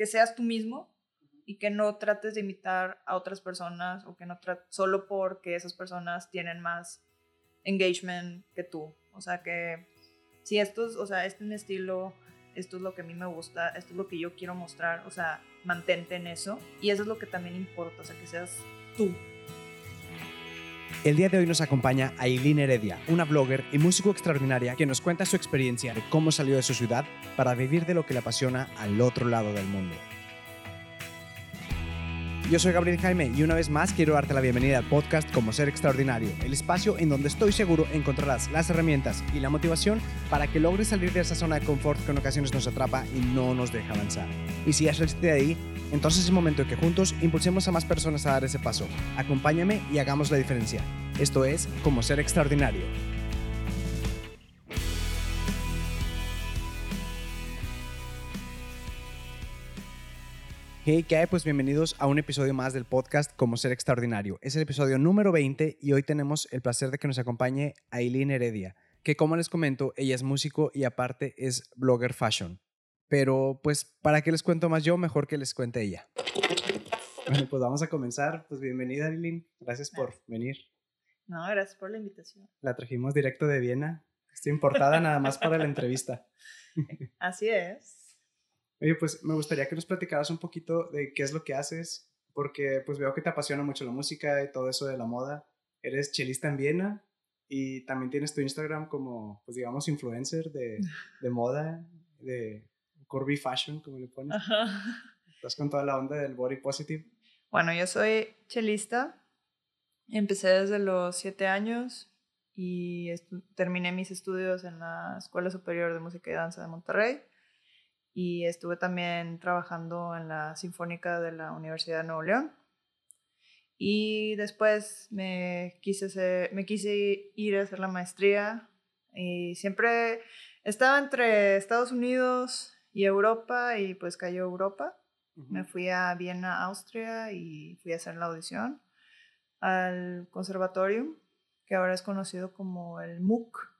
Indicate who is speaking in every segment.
Speaker 1: que seas tú mismo y que no trates de imitar a otras personas o que no trates solo porque esas personas tienen más engagement que tú. O sea, que si esto es, o sea, este es mi estilo, esto es lo que a mí me gusta, esto es lo que yo quiero mostrar, o sea, mantente en eso. Y eso es lo que también importa, o sea, que seas tú.
Speaker 2: El día de hoy nos acompaña Aileen Heredia, una blogger y músico extraordinaria que nos cuenta su experiencia de cómo salió de su ciudad para vivir de lo que le apasiona al otro lado del mundo. Yo soy Gabriel Jaime y una vez más quiero darte la bienvenida al podcast Como Ser Extraordinario, el espacio en donde estoy seguro encontrarás las herramientas y la motivación para que logres salir de esa zona de confort que en ocasiones nos atrapa y no nos deja avanzar. Y si ya saliste de ahí, entonces es momento de que juntos impulsemos a más personas a dar ese paso. Acompáñame y hagamos la diferencia. Esto es Como Ser Extraordinario. Hey, ¿qué hay? Pues bienvenidos a un episodio más del podcast Como Ser Extraordinario. Es el episodio número 20 y hoy tenemos el placer de que nos acompañe Aileen Heredia, que como les comento, ella es músico y aparte es blogger fashion. Pero pues, ¿para qué les cuento más yo? Mejor que les cuente ella. Bueno, pues vamos a comenzar. Pues bienvenida, Aileen. Gracias por venir.
Speaker 1: No, gracias por la invitación.
Speaker 2: La trajimos directo de Viena. Estoy importada nada más para la entrevista.
Speaker 1: Así es.
Speaker 2: Oye, pues me gustaría que nos platicaras un poquito de qué es lo que haces, porque pues veo que te apasiona mucho la música y todo eso de la moda. Eres chelista en Viena y también tienes tu Instagram como, pues digamos, influencer de, de moda, de curvy fashion, como le pones. Ajá. Estás con toda la onda del body positive.
Speaker 1: Bueno, yo soy chelista. Empecé desde los siete años y terminé mis estudios en la Escuela Superior de Música y Danza de Monterrey y estuve también trabajando en la Sinfónica de la Universidad de Nuevo León. Y después me quise, me quise ir a hacer la maestría y siempre estaba entre Estados Unidos y Europa y pues cayó Europa. Me fui a Viena, Austria y fui a hacer la audición al conservatorio, que ahora es conocido como el MOOC,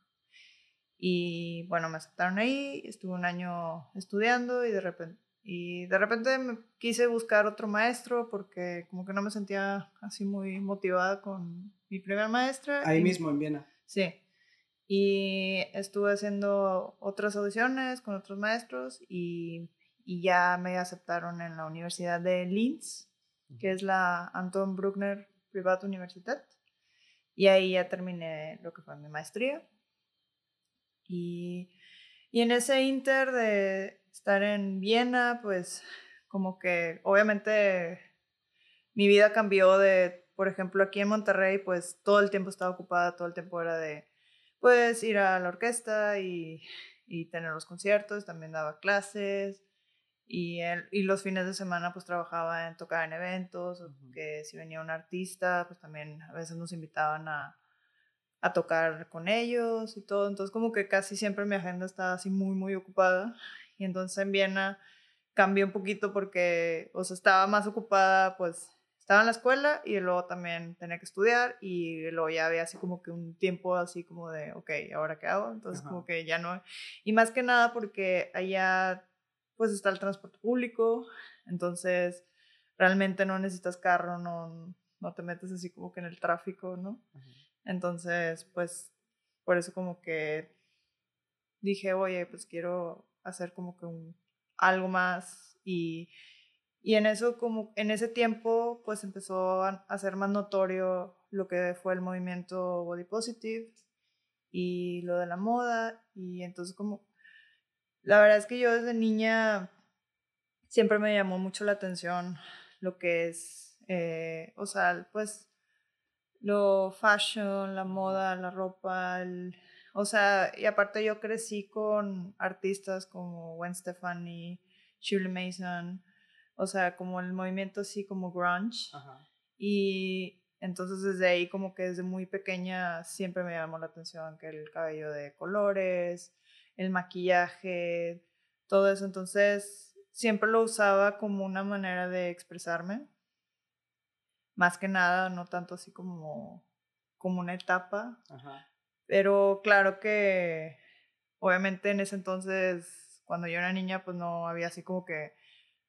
Speaker 1: y bueno, me aceptaron ahí, estuve un año estudiando y de repente, y de repente me quise buscar otro maestro porque como que no me sentía así muy motivada con mi primera maestra.
Speaker 2: Ahí mismo en Viena.
Speaker 1: Sí. Y estuve haciendo otras audiciones con otros maestros y, y ya me aceptaron en la Universidad de Linz, que es la Anton Bruckner Privatuniversität. Y ahí ya terminé lo que fue mi maestría. Y, y en ese inter de estar en Viena, pues como que obviamente mi vida cambió de, por ejemplo, aquí en Monterrey, pues todo el tiempo estaba ocupada, todo el tiempo era de, pues ir a la orquesta y, y tener los conciertos, también daba clases y, el, y los fines de semana pues trabajaba en tocar en eventos, que si venía un artista, pues también a veces nos invitaban a, a tocar con ellos y todo. Entonces como que casi siempre mi agenda estaba así muy, muy ocupada. Y entonces en Viena cambió un poquito porque, o sea, estaba más ocupada, pues estaba en la escuela y luego también tenía que estudiar y luego ya había así como que un tiempo así como de, ok, ¿ahora qué hago? Entonces como que ya no. Y más que nada porque allá pues está el transporte público, entonces realmente no necesitas carro, no, no te metes así como que en el tráfico, ¿no? Entonces, pues, por eso como que dije, oye, pues quiero hacer como que algo más y, y en eso como en ese tiempo pues empezó a, ser más notorio lo que fue el movimiento body positive y lo de la moda y entonces como la verdad es que yo desde niña siempre me llamó mucho la atención lo que es eh, o sea pues lo fashion, la moda, la ropa, o sea, y aparte yo crecí con artistas como Gwen Stefani, Shirley Mason, o sea, como el movimiento así como grunge. Y entonces desde ahí como que desde muy pequeña siempre me llamó la atención que el cabello de colores, el maquillaje, todo eso. Entonces siempre lo usaba como una manera de expresarme más que nada, no tanto así como, como una etapa. Pero claro que obviamente en ese entonces, cuando yo era niña, pues no había así como que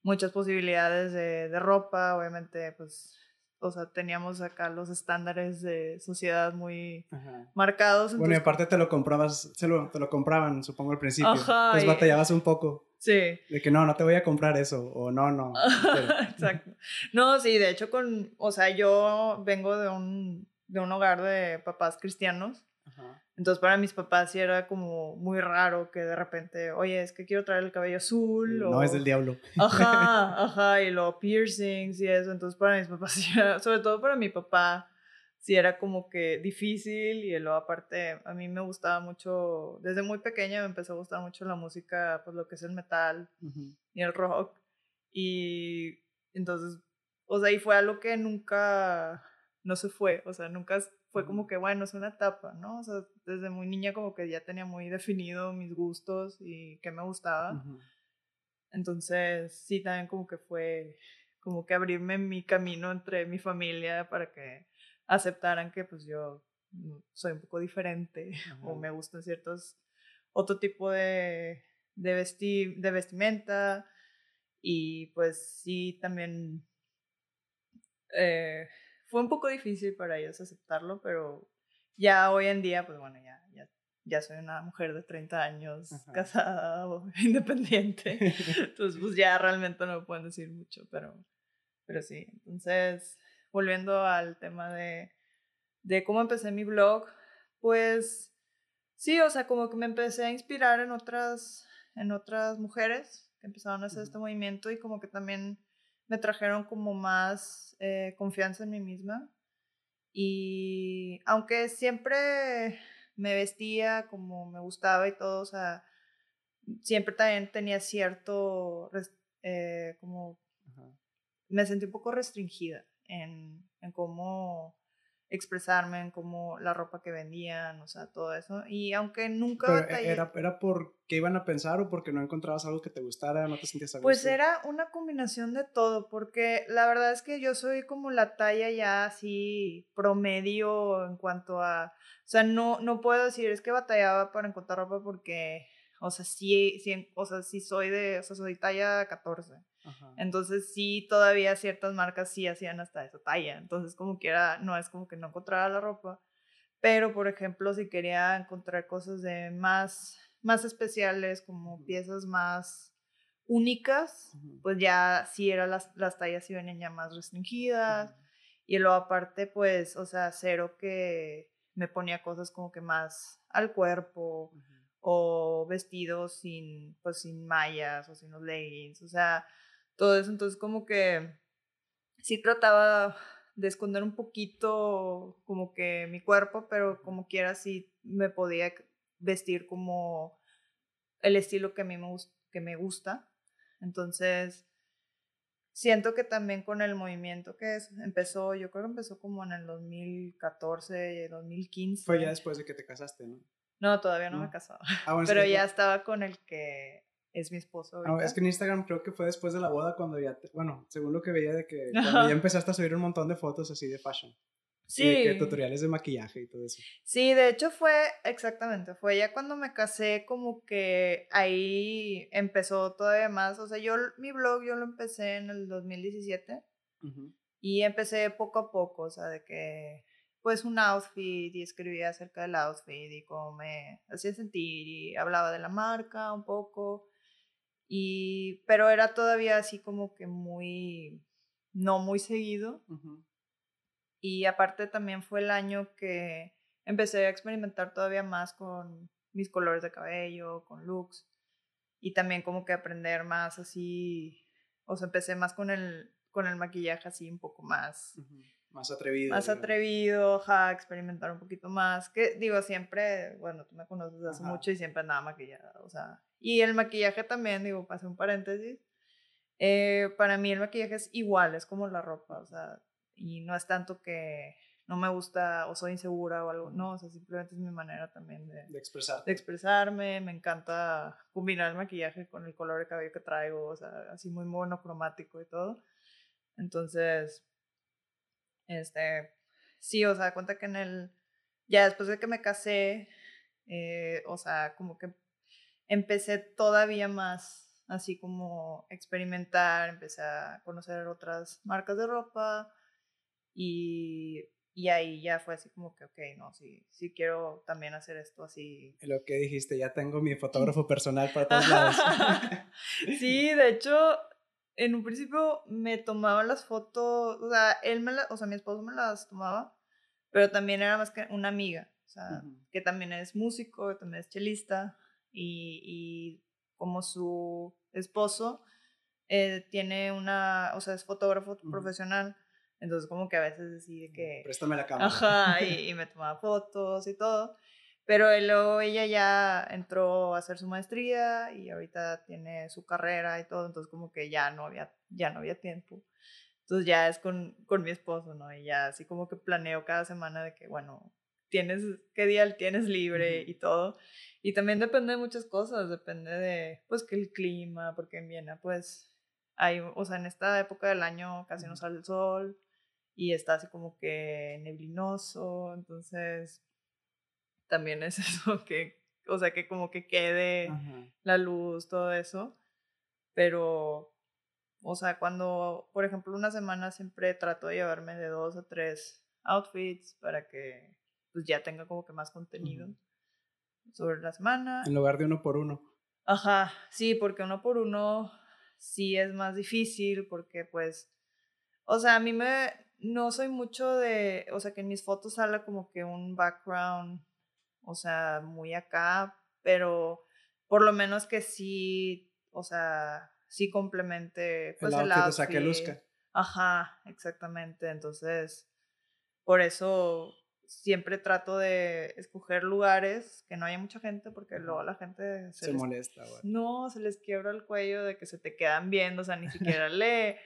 Speaker 1: muchas posibilidades de, de ropa, obviamente, pues o sea, teníamos acá los estándares de sociedad muy marcados.
Speaker 2: bueno, y aparte te lo comprabas, se lo, te lo compraban, supongo, al principio. Ajá, pues batallabas un poco.
Speaker 1: Sí.
Speaker 2: De que no, no te voy a comprar eso, o no, no.
Speaker 1: Exacto. No, sí, de hecho, con, o sea, yo vengo de un, de un hogar de papás cristianos. Entonces para mis papás sí era como muy raro que de repente, oye, es que quiero traer el cabello azul.
Speaker 2: No, es del diablo.
Speaker 1: Ajá, ajá, y lo piercings y eso. Entonces para mis papás, sí era, sobre todo para mi papá, sí era como que difícil y luego aparte a mí me gustaba mucho, desde muy pequeña me empezó a gustar mucho la música, pues lo que es el metal y el rock. Y entonces, o sea, y fue algo que nunca, no se fue, o sea, nunca fue como que, bueno, es una etapa, ¿no? O sea, desde muy niña como que ya tenía muy definido mis gustos y qué me gustaba. Entonces, sí, también como que fue como que abrirme mi camino entre mi familia para que aceptaran que pues yo mm, soy un poco diferente o me gustan ciertos, otro tipo de, de, de vestimenta y pues sí, también... Eh, fue un poco difícil para ellos aceptarlo, pero ya hoy en día, pues bueno, ya, ya, ya soy una mujer de 30 años, casada o independiente. Entonces, pues ya realmente no me pueden decir mucho, pero, pero sí. Entonces, volviendo al tema de, de cómo empecé mi blog, pues sí, o sea, como que me empecé a inspirar en otras, en otras mujeres que empezaron a hacer este movimiento y como que también me trajeron como más eh, confianza en mí misma. Y aunque siempre me vestía como me gustaba y todo, o sea, siempre también tenía cierto, eh, como, me sentí un poco restringida en, en cómo expresarme en cómo la ropa que vendían, o sea, todo eso. Y aunque nunca
Speaker 2: Pero ¿era, ¿Era por qué iban a pensar o porque no encontrabas algo que te gustara, no te sentías a
Speaker 1: Pues era una combinación de todo, porque la verdad es que yo soy como la talla ya así promedio en cuanto a... O sea, no, no puedo decir, es que batallaba para encontrar ropa porque... O sea, sí, sí, o sea, sí soy de, o sea, soy talla 14. Entonces sí, todavía ciertas marcas sí hacían hasta esa talla. Entonces como quiera, no es como que no encontrara la ropa. Pero, por ejemplo, si quería encontrar cosas de más, más especiales, como piezas más únicas, pues ya sí eran las, las tallas sí venían ya más restringidas. Y luego aparte, pues, o sea, cero que me ponía cosas como que más al cuerpo o vestidos sin, pues, sin mallas o sin los leggings. O sea, todo eso. Entonces, como que sí trataba de esconder un poquito como que mi cuerpo, pero como quiera sí me podía vestir como el estilo que a mí me, que me gusta. Entonces, siento que también con el movimiento que es, empezó, yo creo que empezó como en el 2014, 2015.
Speaker 2: Fue ya después de que te casaste, ¿no?
Speaker 1: No, todavía no, me he casado. Ah, pero ya estaba con el que es mi esposo.
Speaker 2: Ah, es que en Instagram creo que fue después de la boda cuando ya, bueno, según lo que veía de que cuando ya empezaste a subir un montón de fotos así de fashion. Sí. Y de que tutoriales de maquillaje y todo eso.
Speaker 1: Sí, de hecho fue, exactamente, fue ya cuando me casé como que ahí empezó todavía más, o sea, yo mi blog yo lo empecé en el 2017 y empecé poco a poco, o sea, de que pues un outfit y escribía acerca del outfit y cómo me hacía sentir y hablaba de la marca un poco y, pero era todavía así como que muy, no muy seguido. Y aparte también fue el año que empecé a experimentar todavía más con mis colores de cabello, con looks. Y también como que aprender más así, o sea, empecé más con el, con el maquillaje así un poco más.
Speaker 2: Más atrevido.
Speaker 1: Más atrevido, ja, experimentar un poquito más. Que digo, siempre, bueno, tú me conoces hace mucho y siempre andaba maquillada, o sea, y el maquillaje también, digo, pasé un paréntesis. Eh, para mí el maquillaje es igual, es como la ropa, o sea, y no es tanto que no me gusta o soy insegura o algo, no, o sea, simplemente es mi manera también de,
Speaker 2: de, expresar.
Speaker 1: de expresarme, me encanta combinar el maquillaje con el color de cabello que traigo, o sea, así muy monocromático y todo. Entonces, este, sí, o sea, cuenta que en el, ya después de que me casé, eh, o sea, como que empecé todavía más así como experimentar, empecé a conocer otras marcas de ropa y, y ahí ya fue así como que, ok, no, sí, sí quiero también hacer esto así.
Speaker 2: Lo que dijiste, ya tengo mi fotógrafo personal para todos lados.
Speaker 1: sí, de hecho, en un principio me tomaba las fotos, o sea, él me o sea, mi esposo me las tomaba, pero también era más que una amiga, o sea, que también es músico, también es chelista y, y como su esposo eh, tiene una, o sea, es fotógrafo profesional, entonces como que a veces decide que...
Speaker 2: Préstame la cámara.
Speaker 1: Ajá, y, me tomaba fotos y todo. Pero luego ella ya entró a hacer su maestría y ahorita tiene su carrera y todo, entonces como que ya no había, ya no había tiempo. Entonces ya es con, con mi esposo, ¿no? Y ya así como que planeo cada semana de que, bueno, tienes, qué día tienes libre y todo. Y también depende de muchas cosas, depende de, pues, que el clima, porque en Viena, pues, hay, o sea, en esta época del año casi no sale el sol y está así como que neblinoso, entonces también es eso que, o sea, que como que quede la luz, todo eso, pero, o sea, cuando, por ejemplo, una semana siempre trato de llevarme de dos a tres outfits para que pues ya tenga como que más contenido sobre la semana.
Speaker 2: En lugar de uno por uno.
Speaker 1: Ajá, sí, porque uno por uno sí es más difícil porque pues, o sea, a mí me, no soy mucho de, o sea, que en mis fotos salga como que un background, o sea, muy acá, pero por lo menos que sí, o sea, sí complemente pues el, outfit. O sea, que luzca. Ajá, exactamente, entonces, por eso siempre trato de escoger lugares que no haya mucha gente porque luego la gente
Speaker 2: se, molesta.
Speaker 1: No, se les quiebra el cuello de que se te quedan viendo, o sea, ni siquiera le,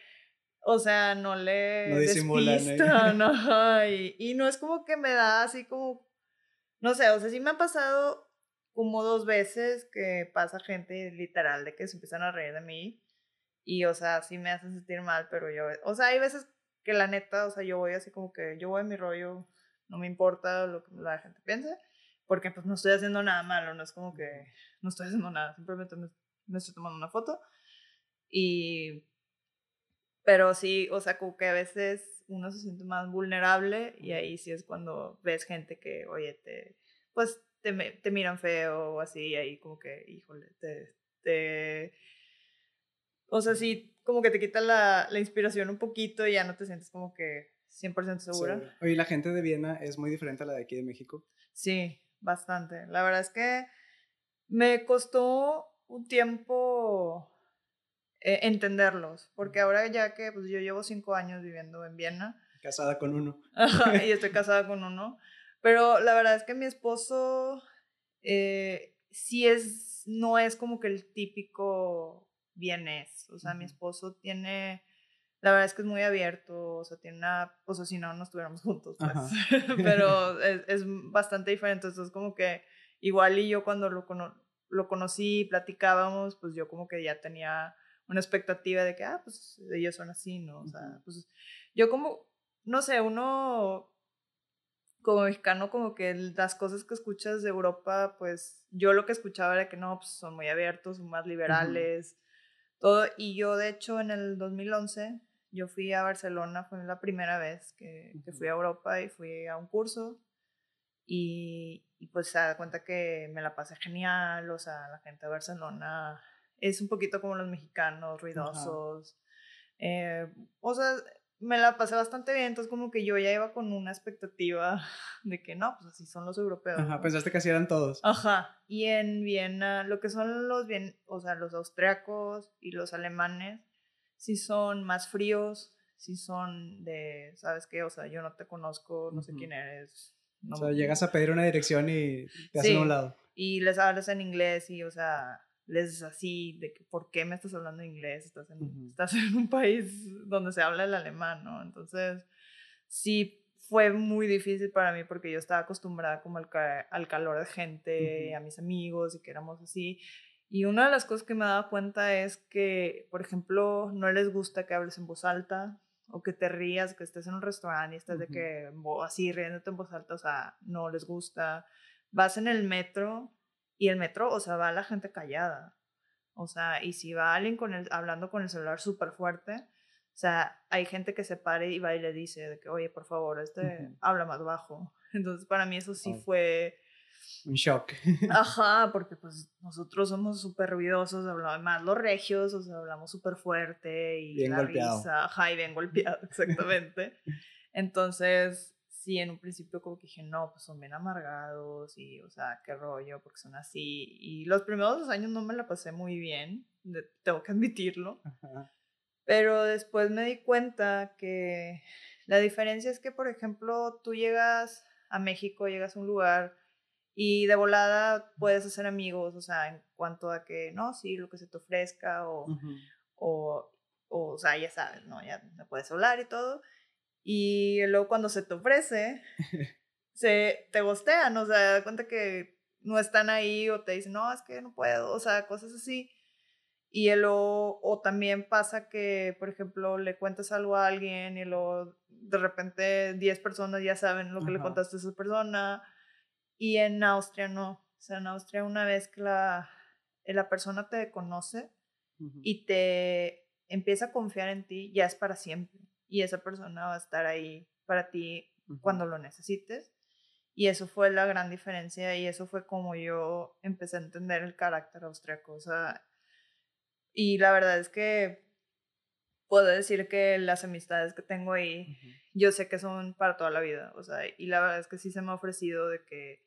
Speaker 1: o sea, no le no despistan, no, y, y no es como que me da así como, no sé, o sea, sí me ha pasado como dos veces que pasa gente literal de que se empiezan a reír de mí y, o sea, sí me hacen sentir mal, pero yo, o sea, hay veces que la neta, o sea, yo voy así como que yo voy en mi rollo no me importa lo que la gente piense, porque pues no estoy haciendo nada malo, no es como que no estoy haciendo nada, simplemente me, estoy tomando una foto. Y, pero sí, o sea, como que a veces uno se siente más vulnerable y ahí sí es cuando ves gente que, oye, te, pues te, te miran feo o así, y ahí como que, híjole, te, te, o sea, sí, como que te quita la, la inspiración un poquito y ya no te sientes como que 100% segura.
Speaker 2: Oye, ¿la gente de Viena es muy diferente a la de aquí de México?
Speaker 1: Sí, bastante. La verdad es que me costó un tiempo eh, entenderlos, porque ahora ya que pues, yo llevo cinco años viviendo en Viena.
Speaker 2: Casada con uno.
Speaker 1: y estoy casada con uno. Pero la verdad es que mi esposo eh, sí es, no es como que el típico vienés. O sea, mi esposo tiene la verdad es que es muy abierto, o sea, tiene una, o sea, si no, no estuviéramos juntos, pues. pero es, es, bastante diferente, entonces como que igual y yo cuando lo, lo conocí platicábamos, pues yo como que ya tenía una expectativa de que, ah, pues ellos son así, ¿no? O sea, pues yo como, no sé, uno como mexicano, como que las cosas que escuchas de Europa, pues yo lo que escuchaba era que no, pues son muy abiertos, son más liberales, todo. Y yo, de hecho, en el 2011 yo fui a Barcelona, fue la primera vez que, que fui a Europa y fui a un curso y, y, pues se da cuenta que me la pasé genial, o sea, la gente de Barcelona es un poquito como los mexicanos, ruidosos, eh, o sea, me la pasé bastante bien, entonces como que yo ya iba con una expectativa de que no, pues así son los europeos.
Speaker 2: Ajá, pensaste que así eran todos.
Speaker 1: Ajá, y en Viena, lo que son los bien, o sea, los austriacos y los alemanes, si son más fríos, si son de, ¿sabes qué? O sea, yo no te conozco, no sé quién eres.
Speaker 2: o sea, llegas a pedir una dirección y te hacen a un lado.
Speaker 1: Y les hablas en inglés y, o sea, les así, de que, ¿por qué me estás hablando inglés? Estás en, estás en un país donde se habla el alemán, ¿no? Entonces, sí fue muy difícil para mí porque yo estaba acostumbrada como al, al calor de gente, a mis amigos y que éramos así. Y una de las cosas que me dado cuenta es que, por ejemplo, no les gusta que hables en voz alta o que te rías, que estés en un restaurante y estás de que así riéndote en voz alta, o sea, no les gusta. Vas en el metro y el metro, o sea, va la gente callada. O sea, y si va alguien con el, hablando con el celular súper fuerte, o sea, hay gente que se pare y va y le dice de que, oye, por favor, este habla más bajo. Entonces, para mí eso sí fue...
Speaker 2: Un shock.
Speaker 1: Ajá, porque pues nosotros somos súper ruidosos, hablamos más los regios, o sea, hablamos súper fuerte y
Speaker 2: bien
Speaker 1: la
Speaker 2: golpeado.
Speaker 1: risa, ajá, y bien golpeado, exactamente. Entonces, sí, en un principio como que dije, no, pues son bien amargados y, o sea, qué rollo, porque son así. Y los primeros dos años no me la pasé muy bien, tengo que admitirlo. Pero después me di cuenta que la diferencia es que, por ejemplo, tú llegas a México, llegas a un lugar y de volada puedes hacer amigos, o sea, en cuanto a que, no, sí, lo que se te ofrezca o, o, o, o sea, ya sabes, ¿no? Ya me puedes hablar y todo. Y luego cuando se te ofrece, se te gostean, o sea, da cuenta que no están ahí o te dicen, no, es que no puedo, o sea, cosas así. Y luego, o también pasa que, por ejemplo, le cuentas algo a alguien y luego de repente 10 personas ya saben lo que le contaste a esa persona. Y en Austria no. O sea, en Austria una vez que la, la persona te conoce y te empieza a confiar en ti, ya es para siempre y esa persona va a estar ahí para ti cuando lo necesites. Y eso fue la gran diferencia y eso fue como yo empecé a entender el carácter austriaco. O sea, y la verdad es que puedo decir que las amistades que tengo ahí, yo sé que son para toda la vida. O sea, y la verdad es que sí se me ha ofrecido de que,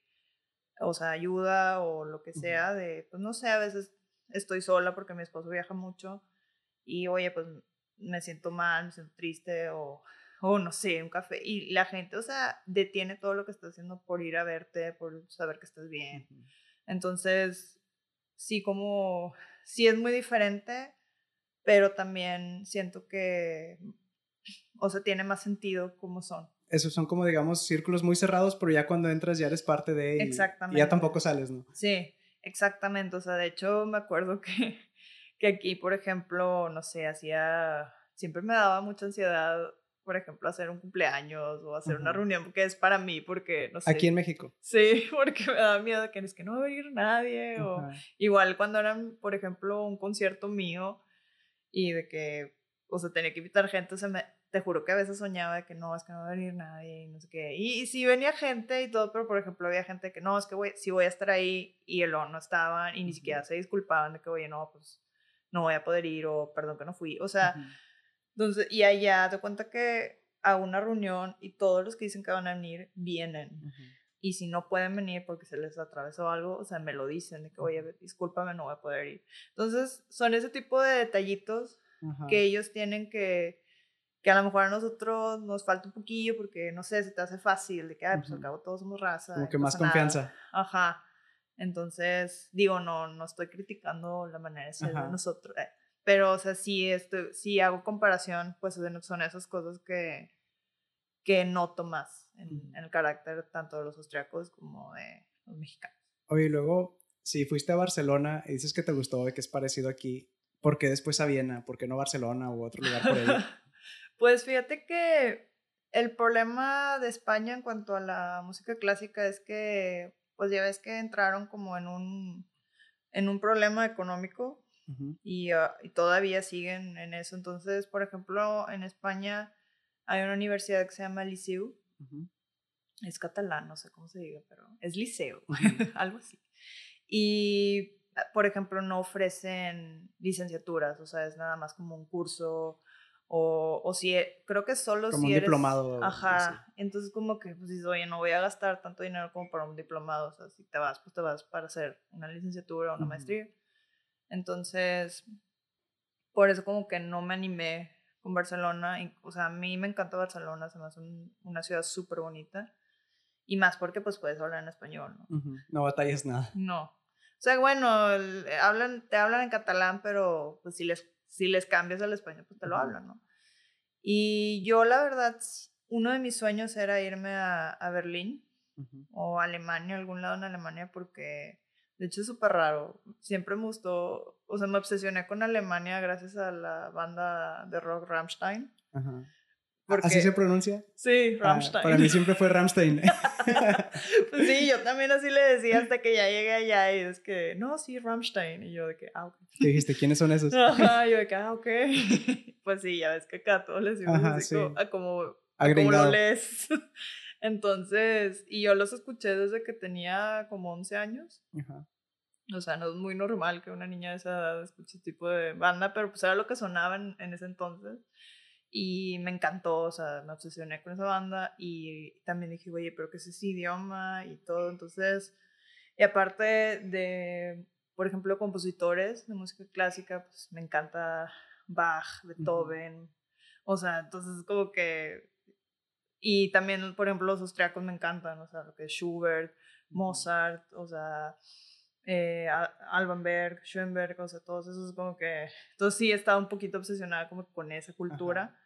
Speaker 1: o sea, ayuda o lo que sea, de, pues no sé, a veces estoy sola porque mi esposo viaja mucho y oye, pues me siento mal, me siento triste o, o no sé, un café. Y la gente, o sea, detiene todo lo que está haciendo por ir a verte, por saber que estás bien. Entonces, sí, como, sí es muy diferente, pero también siento que, o sea, tiene más sentido como son.
Speaker 2: Esos son como, digamos, círculos muy cerrados, pero ya cuando entras ya eres parte de... Y, exactamente. Y ya tampoco sales, ¿no?
Speaker 1: Sí, exactamente. O sea, de hecho, me acuerdo que que aquí, por ejemplo, no sé, hacía, siempre me daba mucha ansiedad, por ejemplo, hacer un cumpleaños o hacer una reunión, porque es para mí, porque, no sé.
Speaker 2: Aquí en México.
Speaker 1: Sí, porque me daba miedo que es que no va a venir nadie, o igual cuando eran, por ejemplo, un concierto mío y de que, o sea, tenía que invitar gente, o sea, me, te juro que a veces soñaba de que no, es que no va a venir nadie y no sé qué. Y, sí venía gente y todo, pero por ejemplo había gente que no, es que voy, sí voy a estar ahí y el no estaban y ni siquiera se disculpaban de que, oye, no, pues no voy a poder ir o perdón que no fui. O sea, entonces, y allá te cuenta que a una reunión y todos los que dicen que van a venir vienen. Y si no pueden venir porque se les atravesó algo, o sea, me lo dicen, de que, oye, discúlpame, no voy a poder ir. Entonces, son ese tipo de detallitos que ellos tienen que, que a lo mejor a nosotros nos falta un poquillo porque, no sé, se te hace fácil, de que, ay, pues al cabo todos somos raza.
Speaker 2: Como que más confianza.
Speaker 1: Ajá. Entonces, digo, no, no estoy criticando la manera de ser de nosotros, eh, pero, o sea, sí, estoy, sí hago comparación, pues son esas cosas que, que noto más en, el carácter tanto de los austriacos como de los mexicanos.
Speaker 2: Oye, luego, si fuiste a Barcelona y dices que te gustó y que es parecido aquí, ¿por qué después a Viena? ¿Por qué no Barcelona u otro lugar por ahí?
Speaker 1: pues fíjate que el problema de España en cuanto a la música clásica es que pues ya ves que entraron como en un, en un problema económico y, ah, y, todavía siguen en eso. Entonces, por ejemplo, en España hay una universidad que se llama Liceu. Es catalán, no sé cómo se diga, pero es liceo, algo así. Y, ah, por ejemplo, no ofrecen licenciaturas, o sea, es nada más como un curso o, o si, e, creo que solo
Speaker 2: como
Speaker 1: si
Speaker 2: un diplomado.
Speaker 1: Ajá. Entonces, como que, pues dices, oye, no voy a gastar tanto dinero como para un diplomado. O sea, si te vas, pues te vas para hacer una licenciatura o una maestría. Entonces, por eso como que no me animé con Barcelona. Y, o sea, a mí me encanta Barcelona, se me hace una ciudad súper bonita. Y más porque pues puedes hablar en español, ¿no?
Speaker 2: No batallas nada.
Speaker 1: No. O sea, bueno, hablan, te hablan en catalán, pero pues si les si les cambias al español, pues te lo hablan, ¿no? Y yo, la verdad, uno de mis sueños era irme a, a Berlín o Alemania, algún lado en Alemania, porque de hecho es súper raro. Siempre me gustó, o sea, me obsesioné con Alemania gracias a la banda de rock Rammstein.
Speaker 2: ¿Así se pronuncia?
Speaker 1: Sí,
Speaker 2: Ah,
Speaker 1: Rammstein.
Speaker 2: para mí siempre fue Ramstein.
Speaker 1: pues sí, yo también así le decía hasta que ya llegué allá y es que, no, sí, Rammstein. Y yo de que, ah, ok.
Speaker 2: ¿Qué dijiste? ¿Quiénes son esos?
Speaker 1: Ajá, yo de que, ah, ok. Pues sí, ya ves que acá todos les
Speaker 2: Ajá,
Speaker 1: así
Speaker 2: sí.
Speaker 1: como, a como, a como
Speaker 2: Agringado.
Speaker 1: lo lees. Entonces, y yo los escuché desde que tenía como 11 años.
Speaker 2: Ajá.
Speaker 1: O sea, no es muy normal que una niña de esa edad escuche ese tipo de banda, pero pues era lo que sonaba en, en ese entonces. Y me encantó, o sea, me obsesioné con esa banda y también dije, oye, pero ¿qué es ese idioma? Y todo, entonces, y aparte de, por ejemplo, compositores de música clásica, pues me encanta Bach, Beethoven, o sea, entonces como que, y también, por ejemplo, los austriacos me encantan, o sea, lo que es Schubert, Mozart, o sea, eh, Alban Berg, Schoenberg, o sea, todos esos como que... Entonces sí, estaba un poquito obsesionada como con esa cultura.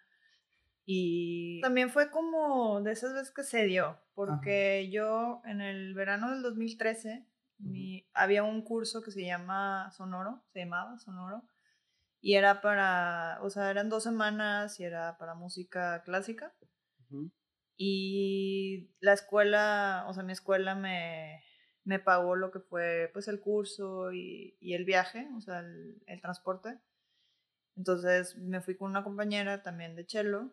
Speaker 1: Y también fue como de esas veces que se dio, porque yo en el verano del 2013 mi- había un curso que se llama Sonoro, se llamaba Sonoro, y era para, o sea, eran dos semanas y era para música clásica. Y la escuela, o sea, mi escuela me, me pagó lo que fue pues el curso y, y el viaje, o sea, el, el transporte. Entonces me fui con una compañera también de cello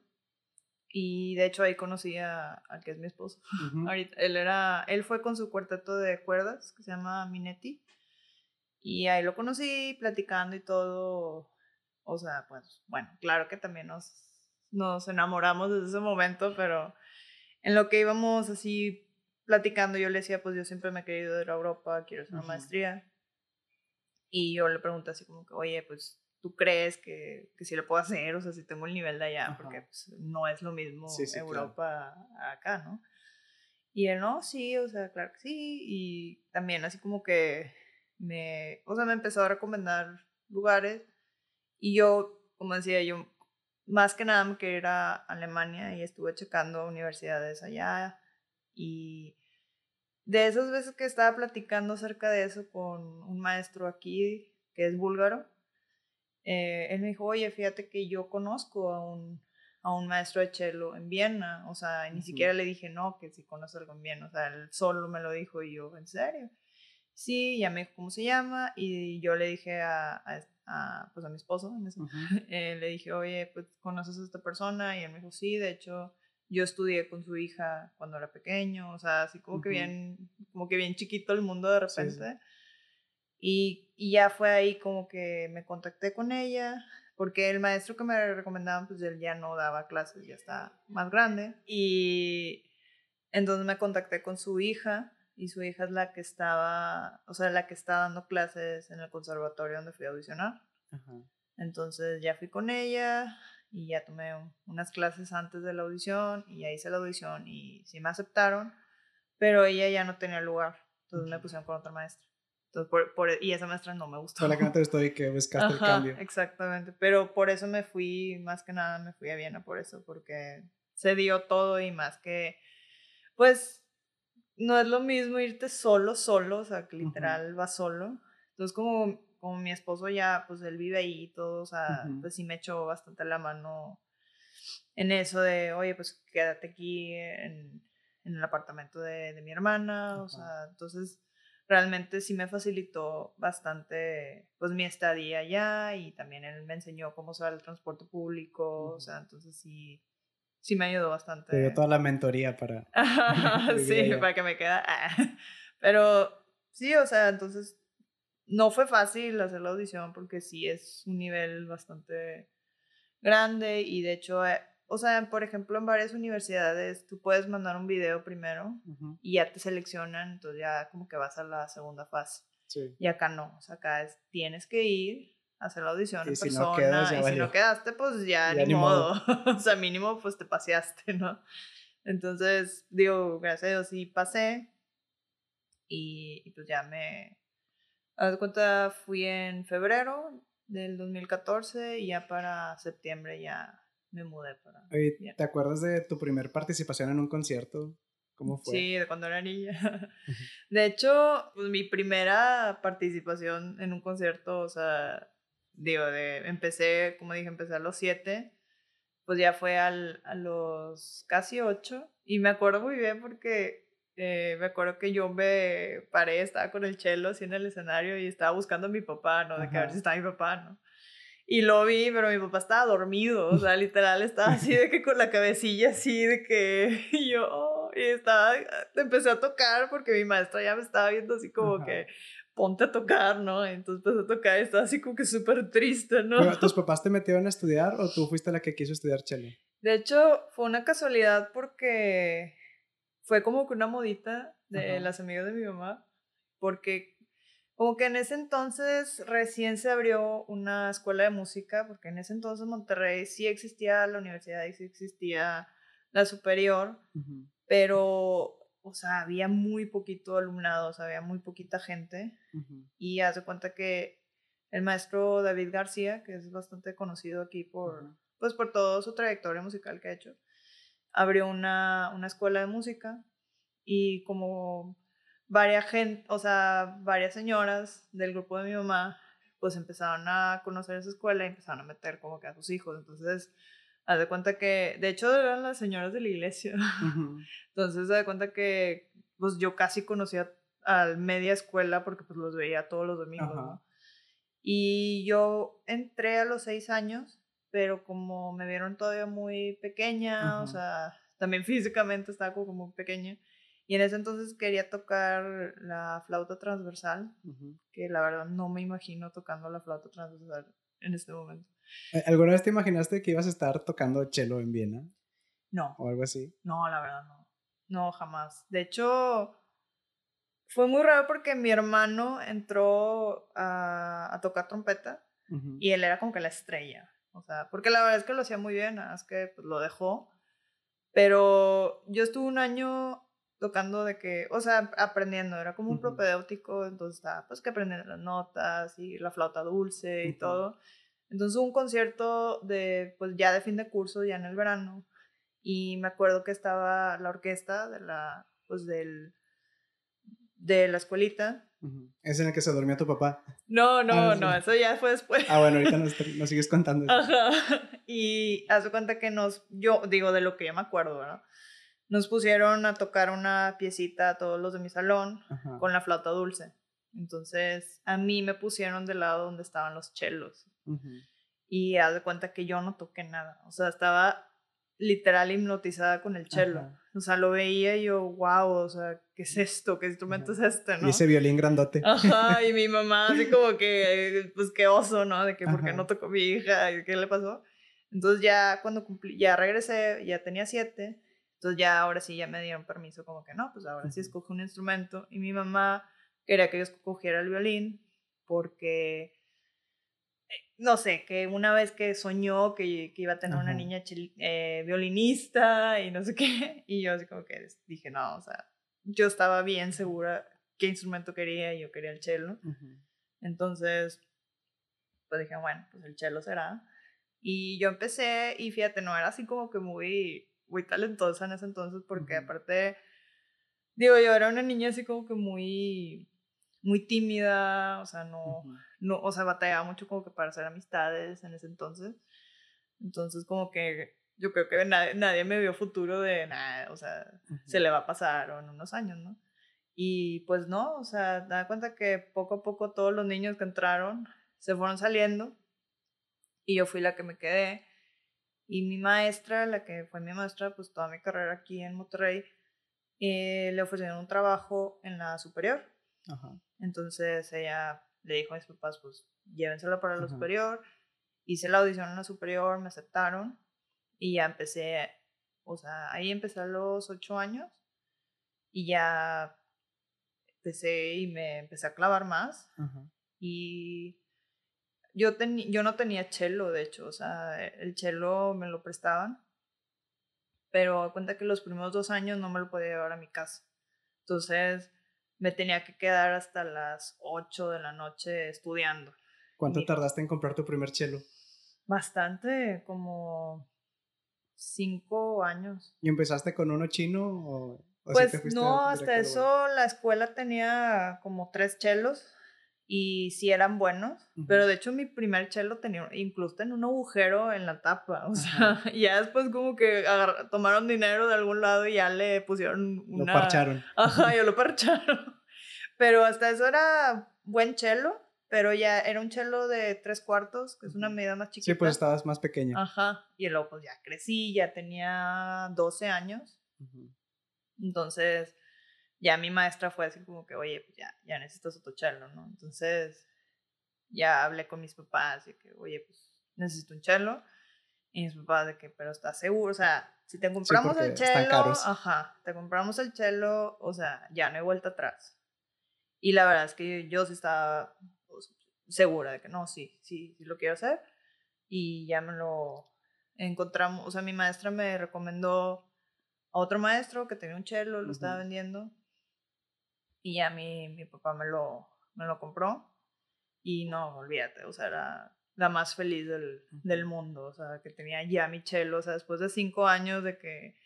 Speaker 1: y de hecho ahí conocí a- al que es mi esposo. Ahorita, él, era, él fue con su cuarteto de cuerdas que se llama Minetti y ahí lo conocí platicando y todo. O sea, pues bueno, claro que también nos, nos enamoramos desde ese momento, pero en lo que íbamos así platicando, yo le decía, pues yo siempre me he querido ir a Europa, quiero hacer una maestría. Y yo le pregunté así como que, oye, pues ¿tú crees que, que sí lo puedo hacer? O sea, si tengo el nivel de allá,
Speaker 2: Ajá.
Speaker 1: porque pues, no es lo mismo
Speaker 2: Sí, sí, claro.
Speaker 1: Europa acá, ¿no? Y él, no, sí, o sea, claro que sí. Y también así como que me, o sea, me empezó a recomendar lugares. Y yo, como decía, yo más que nada me quería ir a Alemania y estuve checando universidades allá. Y de esas veces que estaba platicando acerca de eso con un maestro aquí, que es búlgaro, eh, él me dijo, oye, fíjate que yo conozco a un, a un maestro de cello en Viena, o sea, ni siquiera le dije, no, que si conoce algo en Viena, o sea, él solo me lo dijo y yo, ¿en serio? Sí, ya me dijo cómo se llama y yo le dije a, a, a, pues a mi esposo, en ese
Speaker 2: Ujú.
Speaker 1: eh, le dije, oye, pues conoces a esta persona y él me dijo, sí, de hecho, yo estudié con su hija cuando era pequeño, o sea, así como que
Speaker 2: Ujú.
Speaker 1: bien, como que bien chiquito el mundo de
Speaker 2: Sí, sí.
Speaker 1: repente. Y, y ya fue ahí como que me contacté con ella, porque el maestro que me recomendaban, pues él ya no daba clases, ya está más grande. Y entonces me contacté con su hija, y su hija es la que estaba, o sea, la que está dando clases en el conservatorio donde fui a audicionar.
Speaker 2: Ajá.
Speaker 1: Entonces ya fui con ella y ya tomé un- unas clases antes de la audición y ya hice la audición y sí me aceptaron, pero ella ya no tenía lugar, entonces me pusieron con otra maestra. Entonces, por, por- y esa maestra no me gustó.
Speaker 2: Fue la que no te gustó y que buscaste el
Speaker 1: Ajá,
Speaker 2: cambio.
Speaker 1: Exactamente, pero por eso me fui, más que nada me fui a Viena por eso, porque se dio todo y más que, pues, no es lo mismo irte solo, solo, o sea, que literal vas solo. Entonces, como, como mi esposo ya, pues él vive ahí y todo, o sea, pues sí me echó bastante la mano en eso de, oye, pues quédate aquí en, en el apartamento de, de mi hermana, o
Speaker 2: Ajá.
Speaker 1: sea, entonces realmente sí me facilitó bastante pues mi estadía allá y también él me enseñó cómo usar el transporte público, o sea, entonces sí, sí me ayudó bastante.
Speaker 2: Te dio toda la mentoría para...
Speaker 1: sí, para que me queda. Pero sí, o sea, entonces no fue fácil hacer la audición porque sí es un nivel bastante grande y de hecho, eh, o sea, por ejemplo, en varias universidades tú puedes mandar un video primero y ya te seleccionan, entonces ya como que vas a la segunda fase.
Speaker 2: Sí.
Speaker 1: Y acá no, o sea, acá es, tienes que ir hacer la audición
Speaker 2: Y
Speaker 1: en
Speaker 2: si no
Speaker 1: persona
Speaker 2: quedas, ya
Speaker 1: y si no quedaste, pues ya,
Speaker 2: Ya
Speaker 1: ni, modo.
Speaker 2: modo.
Speaker 1: o sea, mínimo pues te paseaste, ¿no? Entonces, digo, gracias a Dios sí pasé y, y pues ya me... De cuenta, fui en febrero del 2014 y ya para septiembre ya me mudé para...
Speaker 2: Oye. ¿te acuerdas de tu primer participación en un concierto? ¿Cómo fue?
Speaker 1: Sí, de cuando era niña. De hecho, pues mi primera participación en un concierto, o sea, digo, de, empecé, como dije, empecé a los siete, pues ya fue al, a los casi ocho. Y me acuerdo muy bien porque eh, me acuerdo que yo me paré, estaba con el chelo así en el escenario y estaba buscando a mi papá, ¿no? De que a ver si está mi papá, ¿no? Y lo vi, pero mi papá estaba dormido, o sea, literal estaba así de que con la cabecilla así de que y yo, oh, y estaba, empecé a tocar porque mi maestra ya me estaba viendo así como que ponte a tocar, ¿no? Entonces empecé a tocar y estaba así como que súper triste, ¿no?
Speaker 2: ¿Tus papás te metieron a estudiar o tú fuiste la que quiso estudiar cello?
Speaker 1: De hecho, fue una casualidad porque fue como que una modita de las amigas de mi mamá, porque como que en ese entonces recién se abrió una escuela de música, porque en ese entonces Monterrey sí existía la universidad y sí existía la superior, pero, o sea, había muy poquito alumnado, o sea, había muy poquita gente. Y hace cuenta que el maestro David García, que es bastante conocido aquí por, pues, por toda su trayectoria musical que ha hecho, abrió una, una escuela de música y como varias gente, o sea, varias señoras del grupo de mi mamá, pues empezaron a conocer esa escuela y empezaron a meter como que a sus hijos. Entonces, haz de cuenta que, de hecho, eran las señoras de la iglesia. Entonces, haz de cuenta que, pues yo casi conocía al media escuela porque pues los veía todos los domingos, ¿no? Y yo entré a los seis años, pero como me vieron todavía muy pequeña, o sea, también físicamente estaba como muy pequeña. Y en ese entonces quería tocar la flauta transversal, que la verdad no me imagino tocando la flauta transversal en este momento.
Speaker 2: Eh, ¿Alguna vez te imaginaste que ibas a estar tocando cello en Viena?
Speaker 1: No.
Speaker 2: ¿O algo así?
Speaker 1: No, la verdad no. No, jamás. De hecho, fue muy raro porque mi hermano entró a, a tocar trompeta y él era como que la estrella. O sea, porque la verdad es que lo hacía muy bien, es que pues, lo dejó. Pero yo estuve un año tocando de que, o sea, aprendiendo, era como un propedéutico, entonces estaba pues que aprendiendo las notas y la flauta dulce y todo. Entonces un concierto de, pues ya de fin de curso, ya en el verano, y me acuerdo que estaba la orquesta de la, pues del, de la escuelita.
Speaker 2: ¿Es en el que se dormía tu papá?
Speaker 1: No, no, ah, no, eso ya fue después.
Speaker 2: Ah, bueno, ahorita nos, nos sigues contando.
Speaker 1: Ajá. Y hace cuenta que nos, yo digo de lo que yo me acuerdo, ¿verdad? Nos pusieron a tocar una piecita a todos los de mi salón con la flauta dulce. Entonces, a mí me pusieron del lado donde estaban los chelos. Y haz de cuenta que yo no toqué nada. O sea, estaba literal hipnotizada con el chelo. O sea, lo veía y yo, wow, o sea, ¿qué es esto? ¿Qué instrumento es este, no?
Speaker 2: Y ese violín grandote.
Speaker 1: Ajá, y mi mamá así como que, pues qué oso, ¿no? De que, ¿por qué no tocó mi hija? ¿Y qué le pasó? Entonces ya cuando cumplí, ya regresé, ya tenía siete, entonces ya ahora sí ya me dieron permiso como que no, pues ahora sí escoge un instrumento. Y mi mamá quería que yo escogiera el violín porque, eh, no sé, que una vez que soñó que, que iba a tener una niña eh, violinista y no sé qué, y yo así como que dije, no, o sea, yo estaba bien segura qué instrumento quería y yo quería el cello. Entonces, pues dije, bueno, pues el cello será. Y yo empecé y fíjate, no era así como que muy muy talentosa en ese entonces porque aparte, digo, yo era una niña así como que muy, muy tímida, o sea, no, no, o sea, batallaba mucho como que para hacer amistades en ese entonces. Entonces como que yo creo que nadie, nadie me vio futuro de nada, o sea, se le va a pasar o en unos años, ¿no? Y pues no, o sea, da cuenta que poco a poco todos los niños que entraron se fueron saliendo y yo fui la que me quedé. Y mi maestra, la que fue mi maestra, pues toda mi carrera aquí en Monterrey, eh, le ofrecieron un trabajo en la superior. Entonces ella le dijo a mis papás, pues llévensela para la superior. Hice la audición en la superior, me aceptaron y ya empecé, o sea, ahí empecé a los ocho años y ya empecé y me empecé a clavar más. Y yo, yo no tenía chelo, de hecho, o sea, el chelo me lo prestaban, pero cuenta que los primeros dos años no me lo podía llevar a mi casa. Entonces me tenía que quedar hasta las 8 de la noche estudiando.
Speaker 2: ¿Cuánto tardaste en comprar tu primer chelo?
Speaker 1: Bastante, como cinco años.
Speaker 2: ¿Y empezaste con uno chino o,
Speaker 1: pues no, hasta eso la escuela tenía como tres chelos y sí eran buenos, pero de hecho mi primer chelo tenía incluso en un agujero en la tapa, o sea, ya después como que tomaron dinero de algún lado y ya le pusieron
Speaker 2: una... Lo parcharon.
Speaker 1: Ajá, ya lo parcharon. Pero hasta eso era buen chelo, pero ya era un chelo de tres cuartos, que es una medida más chiquita.
Speaker 2: Sí, pues estabas más pequeña.
Speaker 1: Ajá, y luego pues ya crecí, ya tenía 12 años. Entonces, ya mi maestra fue así como que, oye, pues ya, ya necesitas otro chelo, ¿no? Entonces, ya hablé con mis papás y que, oye, pues necesito un chelo. Y mis papás de que, pero estás seguro, o sea, si te compramos el chelo, ajá, te compramos el chelo, o sea, ya no hay vuelta atrás. Y la verdad es que yo, sí estaba pues, segura de que no, sí, sí, sí lo quiero hacer. Y ya me lo encontramos, o sea, mi maestra me recomendó a otro maestro que tenía un chelo, lo estaba vendiendo. Y ya mi, mi papá me lo, me lo compró. Y no, olvídate, o sea, era la más feliz del, del mundo, o sea, que tenía ya mi chelo, o sea, después de cinco años de que,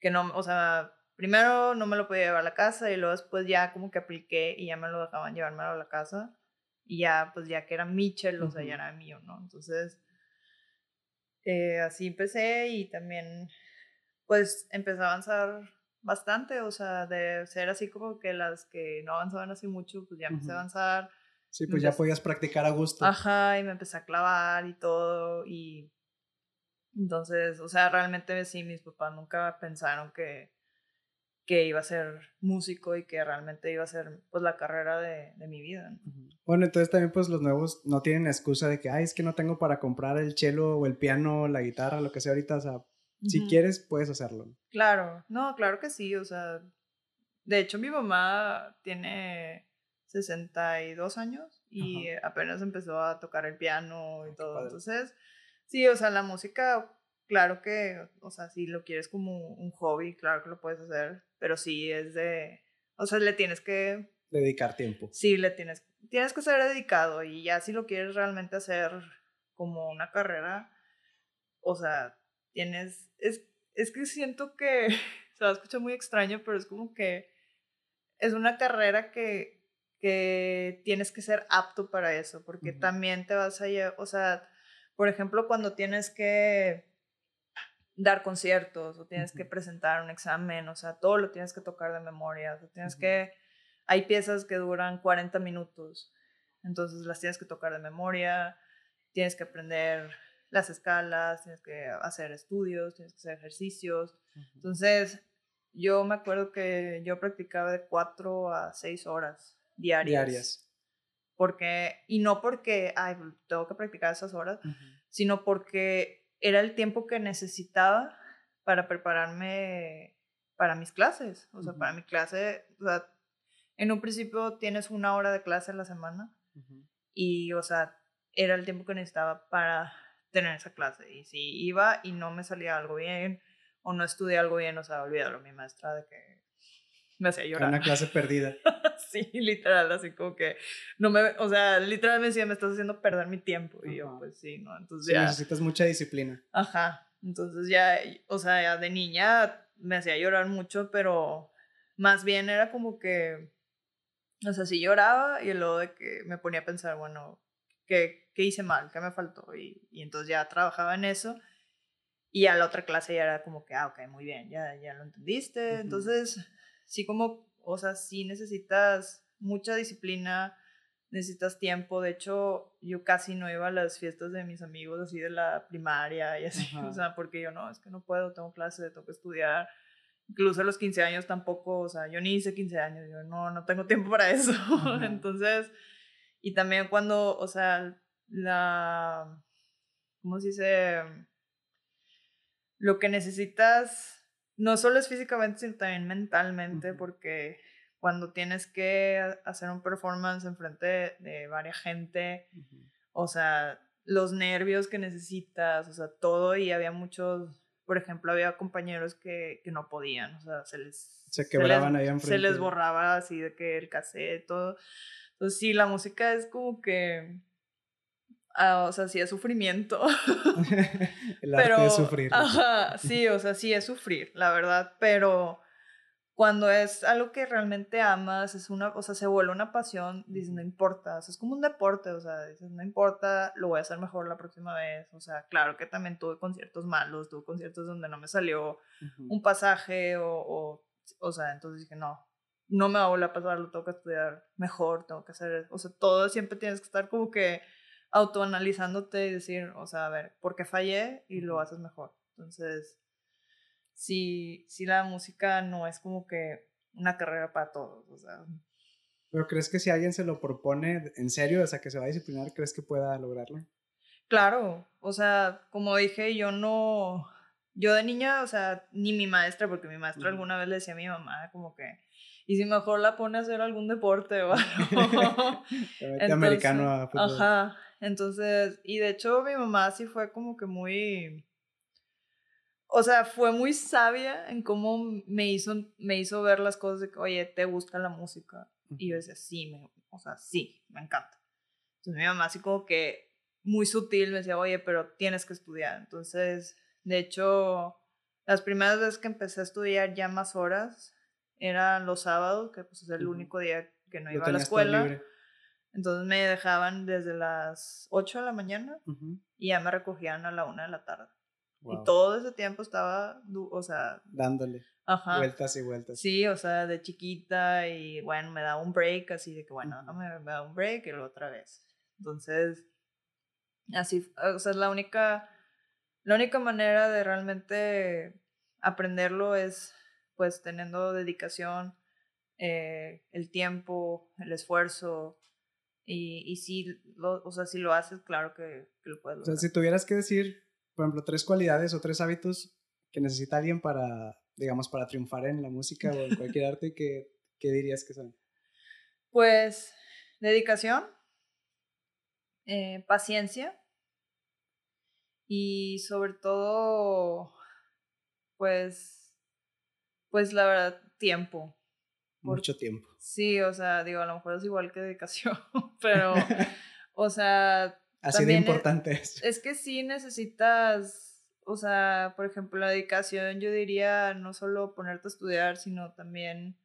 Speaker 1: que no, o sea, primero no me lo podía llevar a la casa y luego después ya como que apliqué y ya me lo dejaban llevármelo a la casa y ya pues ya que era mi chelo, o sea, ya era mío, ¿no? Entonces, eh, así empecé y también pues empecé a avanzar bastante, o sea, de ser así como que las que no avanzaban así mucho, pues ya empecé a avanzar.
Speaker 2: Sí, pues ya podías practicar a gusto.
Speaker 1: Ajá, y me empecé a clavar y todo, y entonces, o sea, realmente sí, mis papás nunca pensaron que, que iba a ser músico y que realmente iba a ser pues la carrera de, de mi vida.
Speaker 2: Bueno, entonces también pues los nuevos no tienen excusa de que, ay, es que no tengo para comprar el cello o el piano, la guitarra, lo que sea ahorita, o sea, si quieres, puedes hacerlo.
Speaker 1: Claro, no, claro que sí, o sea, de hecho mi mamá tiene 62 años y apenas empezó a tocar el piano y todo, entonces, sí, o sea, la música, claro que, o sea, si lo quieres como un hobby, claro que lo puedes hacer, pero sí es de, o sea, le tienes que...
Speaker 2: Dedicar tiempo.
Speaker 1: Sí, le tienes, tienes que ser dedicado y ya si lo quieres realmente hacer como una carrera, o sea, tienes, es, es que siento que, se va a escuchar muy extraño, pero es como que es una carrera que, que tienes que ser apto para eso, porque también te vas a llevar, o sea, por ejemplo, cuando tienes que dar conciertos o tienes que presentar un examen, o sea, todo lo tienes que tocar de memoria, o sea, tienes que, hay piezas que duran 40 minutos, entonces las tienes que tocar de memoria, tienes que aprender las escalas, tienes que hacer estudios, tienes que hacer ejercicios. Entonces, yo me acuerdo que yo practicaba de cuatro a seis horas diarias. Diarias. Porque, y no porque, ay, tengo que practicar esas horas, sino porque era el tiempo que necesitaba para prepararme para mis clases. O sea, para mi clase, o sea, en un principio tienes una hora de clase a la semana y, o sea, era el tiempo que necesitaba para tener esa clase. Y si iba y no me salía algo bien o no estudié algo bien, o sea, olvídalo, mi maestra de que me hacía llorar.
Speaker 2: Una clase perdida.
Speaker 1: sí, literal, así como que no me, o sea, literal me decía, me estás haciendo perder mi tiempo. Y yo, pues sí, ¿no? Entonces ya.
Speaker 2: Necesitas mucha disciplina.
Speaker 1: Ajá. Entonces ya, o sea, ya de niña me hacía llorar mucho, pero más bien era como que, o sea, sí lloraba y luego de que me ponía a pensar, bueno, ¿qué, qué hice mal? ¿Qué me faltó? Y, y, entonces ya trabajaba en eso. Y a la otra clase ya era como que, ah, ok, muy bien, ya, ya lo entendiste. Entonces, sí como, o sea, sí necesitas mucha disciplina, necesitas tiempo. De hecho, yo casi no iba a las fiestas de mis amigos así de la primaria y así, o sea, porque yo no, es que no puedo, tengo clase, tengo que estudiar. Incluso a los 15 años tampoco, o sea, yo ni hice 15 años, yo no, no tengo tiempo para eso. Entonces, y también cuando, o sea, la, ¿cómo se dice? Lo que necesitas no solo es físicamente, sino también mentalmente, porque cuando tienes que hacer un performance enfrente de, de varias gente, o sea, los nervios que necesitas, o sea, todo, y había muchos, por ejemplo, había compañeros que, que no podían, o sea, se les...
Speaker 2: Se quebraban ahí
Speaker 1: enfrente. Se les borraba así de que el cassette, todo. Entonces sí, la música es como que... Ah, o sea, sí es sufrimiento.
Speaker 2: el arte pero, de sufrir.
Speaker 1: Ajá, sí, o sea, sí es sufrir, la verdad, pero cuando es algo que realmente amas, es una, o sea, se vuelve una pasión, dices, no importa, o sea, es como un deporte, o sea, dices, no importa, lo voy a hacer mejor la próxima vez, o sea, claro que también tuve conciertos malos, tuve conciertos donde no me salió un pasaje o, o, o sea, entonces dije, no, no me va a volver a pasar, lo tengo que estudiar mejor, tengo que hacer, o sea, todo siempre tienes que estar como que autoanalizándote y decir, o sea, a ver, ¿por qué fallé? Y lo haces mejor. Entonces, si, si la música no es como que una carrera para todos, o sea.
Speaker 2: ¿Pero crees que si alguien se lo propone en serio, o sea, que se va a disciplinar, crees que pueda lograrlo?
Speaker 1: Claro, o sea, como dije, yo no, yo de niña, o sea, ni mi maestra, porque mi maestra alguna vez le decía a mi mamá como que, y si mejor la pone a hacer algún deporte o algo.
Speaker 2: americano a
Speaker 1: fútbol. Ajá, entonces, y de hecho mi mamá sí fue como que muy, o sea, fue muy sabia en cómo me hizo, me hizo ver las cosas de que, oye, ¿te gusta la música? Y yo decía, sí, me, o sea, sí, me encanta. Entonces mi mamá así como que muy sutil me decía, oye, pero tienes que estudiar. Entonces, de hecho, las primeras veces que empecé a estudiar ya más horas eran los sábados, que pues es el único día que no iba a la escuela. Entonces me dejaban desde las 8 de la mañana y ya me recogían a la 1 de la tarde. Y todo ese tiempo estaba, o sea...
Speaker 2: Dándole. Vueltas y vueltas.
Speaker 1: Sí, o sea, de chiquita y bueno, me da un break así de que bueno, no me, me da un break y luego otra vez. Entonces, así, o sea, es la única, la única manera de realmente aprenderlo es pues teniendo dedicación, eh, el tiempo, el esfuerzo, y, y si, lo, o sea, si lo haces, claro que, que lo puedes lograr.
Speaker 2: O sea, si tuvieras que decir por ejemplo, tres cualidades o tres hábitos que necesita alguien para, digamos, para triunfar en la música o en cualquier arte, ¿qué, qué dirías que son?
Speaker 1: Pues dedicación, eh, paciencia y sobre todo, pues, pues la verdad, tiempo.
Speaker 2: Mucho tiempo.
Speaker 1: Sí, o sea, digo, a lo mejor es igual que dedicación, pero, o sea,
Speaker 2: Así de importante
Speaker 1: es, es. que sí necesitas, o sea, por ejemplo, la dedicación, yo diría no solo ponerte a estudiar, sino también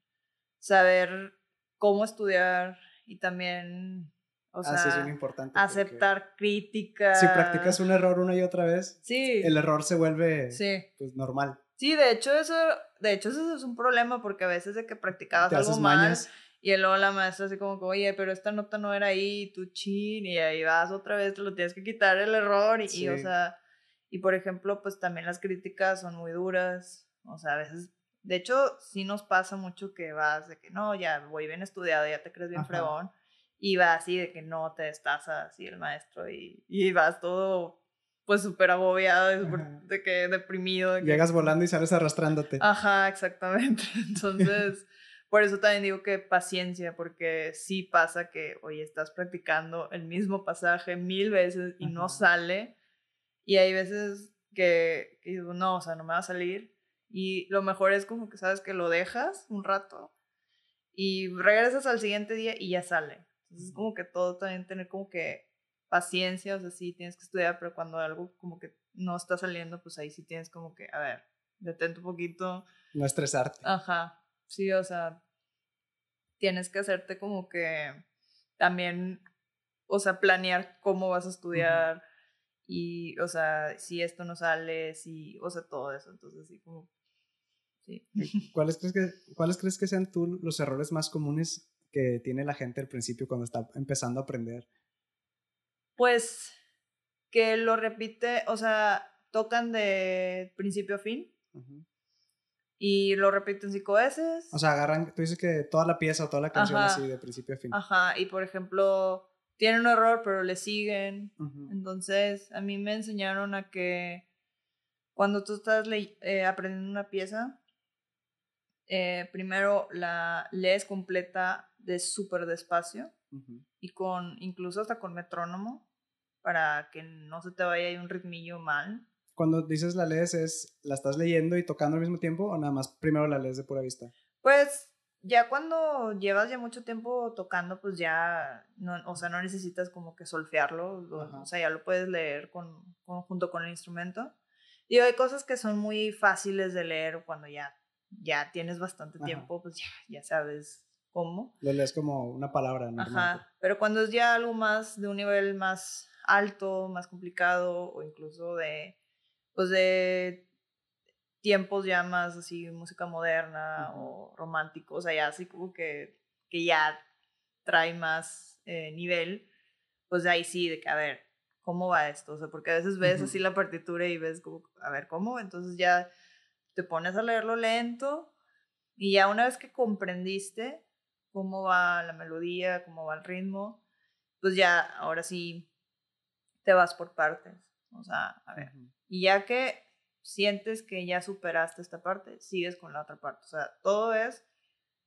Speaker 1: saber cómo estudiar y también, o sea,
Speaker 2: ah, sí, importante
Speaker 1: aceptar críticas.
Speaker 2: Si practicas un error una y otra vez, sí. el error se vuelve pues, normal.
Speaker 1: Sí, de hecho eso, de hecho eso es un problema porque a veces de que practicabas algo mal, y luego la maestra así como, oye, pero esta nota no era ahí, tú chin, y ahí vas otra vez, te lo tienes que quitar el error. Y, o sea, y por ejemplo, pues también las críticas son muy duras. O sea, a veces, de hecho, sí nos pasa mucho que vas de que no, ya voy bien estudiado, ya te crees bien fregón. Y vas así de que no te destazas así el maestro y, y vas todo pues súper agobiado, de que deprimido.
Speaker 2: Llegas volando y sales arrastrándote.
Speaker 1: Ajá, exactamente. Entonces, por eso también digo que paciencia, porque sí pasa que, oye, estás practicando el mismo pasaje mil veces y no sale. Y hay veces que, que, digo, no, o sea, no me va a salir. Y lo mejor es como que sabes que lo dejas un rato y regresas al siguiente día y ya sale. Entonces, es como que todo también tener como que paciencia, o sea, sí tienes que estudiar, pero cuando algo como que no está saliendo, pues ahí sí tienes como que, a ver, detente un poquito.
Speaker 2: No estresarte.
Speaker 1: Ajá, Sí, o sea, tienes que hacerte como que también, o sea, planear cómo vas a estudiar y, o sea, si esto no sale, si, o sea, todo eso. Entonces, sí, como, sí.
Speaker 2: ¿Cuáles crees que, ¿Cuáles crees que sean tú los errores más comunes que tiene la gente al principio cuando está empezando a aprender?
Speaker 1: Pues que lo repite, o sea, tocan de principio a fin y lo repiten cinco veces.
Speaker 2: O sea, agarran, tú dices que toda la pieza o toda la canción así de principio a fin.
Speaker 1: Ajá, y por ejemplo, tienen un error, pero le siguen. Entonces, a mí me enseñaron a que cuando tú estás eh, aprendiendo una pieza, eh, primero la lees completa de súper despacio y con, incluso hasta con metrónomo, para que no se te vaya ahí un ritmillo mal
Speaker 2: cuando dices la lees, ¿es la estás leyendo y tocando al mismo tiempo o nada más primero la lees de pura vista?
Speaker 1: Pues ya cuando llevas ya mucho tiempo tocando, pues ya, no, o sea, no necesitas como que solfearlo, o, sea, ya lo puedes leer con, junto con el instrumento. Y hay cosas que son muy fáciles de leer cuando ya ya tienes bastante tiempo, pues ya, ya sabes cómo.
Speaker 2: Lo lees como una palabra normal.
Speaker 1: Ajá, pero cuando es ya algo más de un nivel más alto, más complicado o incluso de, pues de tiempos ya más así, música moderna o romántico, o sea, ya así como que, que ya trae más eh, nivel, pues ahí sí, de que, a ver, ¿cómo va esto? O sea, porque a veces ves así la partitura y ves como, a ver, ¿cómo? Entonces ya te pones a leerlo lento y ya una vez que comprendiste cómo va la melodía, cómo va el ritmo, pues ya ahora sí te vas por partes. O sea, a ver. Y ya que sientes que ya superaste esta parte, sigues con la otra parte. O sea, todo es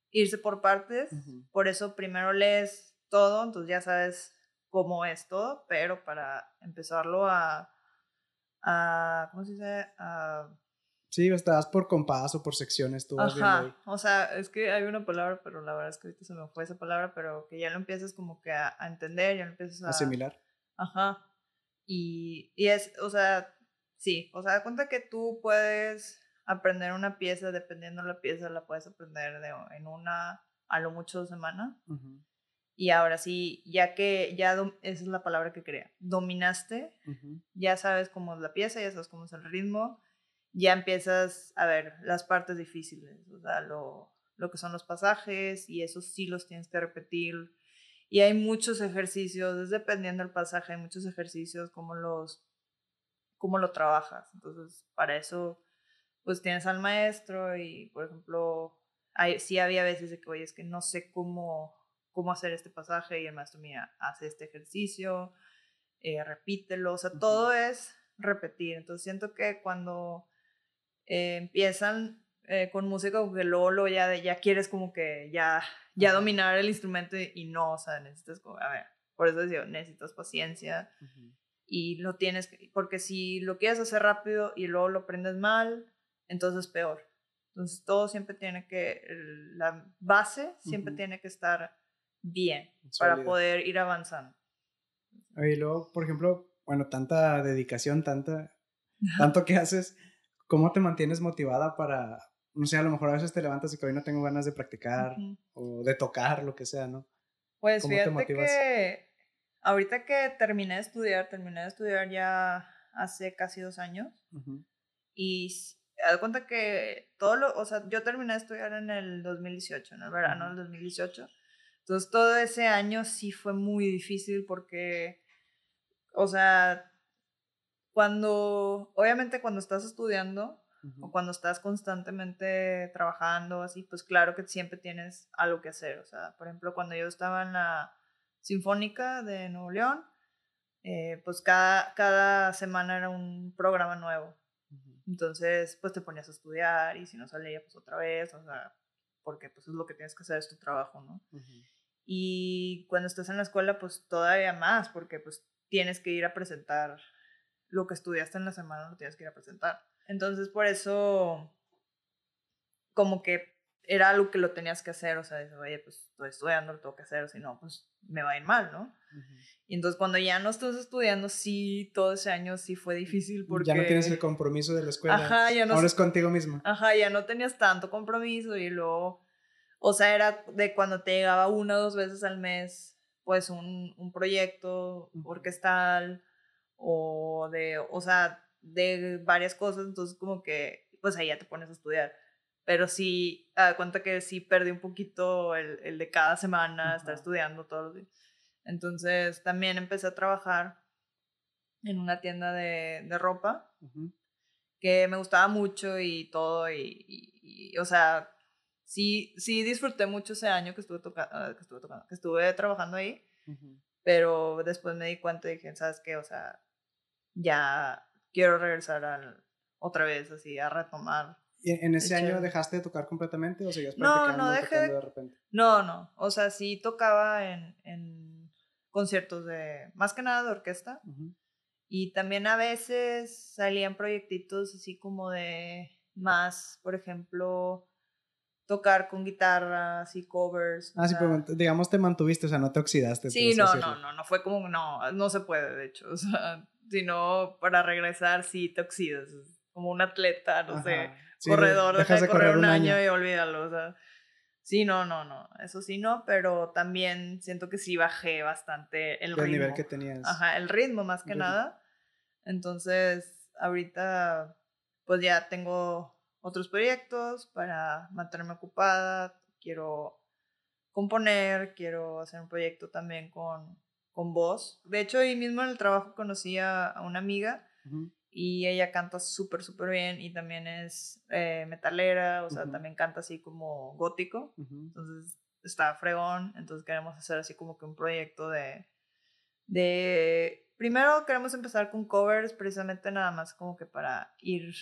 Speaker 1: irse por partes. Por eso primero lees todo, entonces ya sabes cómo es todo, pero para empezarlo a, a ¿cómo se dice? A,
Speaker 2: sí, estás por compás o por secciones, tú vas
Speaker 1: Ajá, o sea, es que hay una palabra, pero la verdad es que ahorita se me fue esa palabra, pero que ya lo empiezas como que a, a entender, ya lo empiezas a...
Speaker 2: Asimilar.
Speaker 1: Ajá. Y, y es, o sea, sí, o sea, da cuenta que tú puedes aprender una pieza, dependiendo de la pieza, la puedes aprender de, en una, a lo mucho dos semanas. Y ahora sí, ya que, ya, esa es la palabra que quería, dominaste, ya sabes cómo es la pieza, ya sabes cómo es el ritmo, ya empiezas a ver las partes difíciles, o sea, lo, lo que son los pasajes, y esos sí los tienes que repetir y hay muchos ejercicios, dependiendo del pasaje, hay muchos ejercicios, como los, cómo lo trabajas. Entonces, para eso, pues tienes al maestro y, por ejemplo, hay, sí había veces de que, oye, es que no sé cómo, cómo hacer este pasaje y el maestro, mira, hace este ejercicio, eh, repítelo, o sea, todo es repetir. Entonces, siento que cuando eh, empiezan eh, con música, como que luego, ya, ya quieres como que ya ya dominar el instrumento y, no, o sea, necesitas, a ver, por eso digo, necesitas paciencia y lo tienes, porque si lo quieres hacer rápido y luego lo aprendes mal, entonces es peor. Entonces todo siempre tiene que, la base siempre tiene que estar bien para poder ir avanzando.
Speaker 2: Y luego, por ejemplo, bueno, tanta dedicación, tanta, tanto que haces, ¿cómo te mantienes motivada para, no sé, a lo mejor a veces te levantas y que hoy no tengo ganas de practicar o de tocar, lo que sea, ¿no?
Speaker 1: Pues fíjate que ahorita que terminé de estudiar, terminé de estudiar ya hace casi dos años y me cuenta que todo lo, o sea, yo terminé de estudiar en el 2018, en el verano del 2018. Entonces todo ese año sí fue muy difícil porque, o sea, cuando, obviamente cuando estás estudiando, o cuando estás constantemente trabajando así, pues claro que siempre tienes algo que hacer. O sea, por ejemplo, cuando yo estaba en la Sinfónica de Nuevo León, eh, pues cada, cada semana era un programa nuevo. Entonces, pues te ponías a estudiar y si no salía, pues otra vez, o sea, porque pues es lo que tienes que hacer, es tu trabajo, ¿no? Y cuando estás en la escuela, pues todavía más, porque pues tienes que ir a presentar lo que estudiaste en la semana, lo tienes que ir a presentar. Entonces, por eso, como que era algo que lo tenías que hacer, o sea, oye, pues estoy estudiando, lo tengo que hacer, o si no, pues me va a ir mal, ¿no? Y entonces cuando ya no estás estudiando, sí, todo ese año sí fue difícil porque...
Speaker 2: Ya no tienes el compromiso de la escuela. Ajá, ya no... Ahora es contigo mismo.
Speaker 1: Ajá, ya no tenías tanto compromiso y luego, o sea, era de cuando te llegaba una o dos veces al mes, pues un, un proyecto orquestal o de, o sea, de varias cosas, entonces como que, pues ahí ya te pones a estudiar. Pero sí, a cuenta que sí perdí un poquito el, el de cada semana, estar estudiando todos los días. Entonces también empecé a trabajar en una tienda de, de ropa, que me gustaba mucho y todo, y, y, o sea, sí, sí disfruté mucho ese año que estuve, ah, que estuve, tocando, que estuve trabajando ahí, pero después me di cuenta y dije, ¿sabes qué? O sea, ya quiero regresar al, otra vez así a retomar.
Speaker 2: ¿Y en ese año dejaste de tocar completamente o seguías practicando no, no dejé de, repente?
Speaker 1: No, no, o sea, sí tocaba en, en conciertos de, más que nada de orquesta. Y también a veces salían proyectitos así como de más, por ejemplo, tocar con guitarras y covers.
Speaker 2: Ah, sí, pero digamos te mantuviste, o sea, no te oxidaste.
Speaker 1: Sí, no, no, no, no fue como, no, no se puede, de hecho, o sea, sino para regresar sí te oxidas. como un atleta, no sé, corredor, dejas de correr, un año, y olvídalo, o sea. Sí, no, no, no, eso sí no, pero también siento que sí bajé bastante el ritmo. El nivel que tenías. Ajá, el ritmo más que nada. Entonces, ahorita pues ya tengo otros proyectos para mantenerme ocupada, quiero componer, quiero hacer un proyecto también con, con voz. De hecho, ahí mismo en el trabajo conocí a, una amiga y ella canta súper, súper bien y también es eh, metalera, o sea, también canta así como gótico. Entonces está fregón, entonces queremos hacer así como que un proyecto de... de Primero queremos empezar con covers, precisamente nada más como que para ir...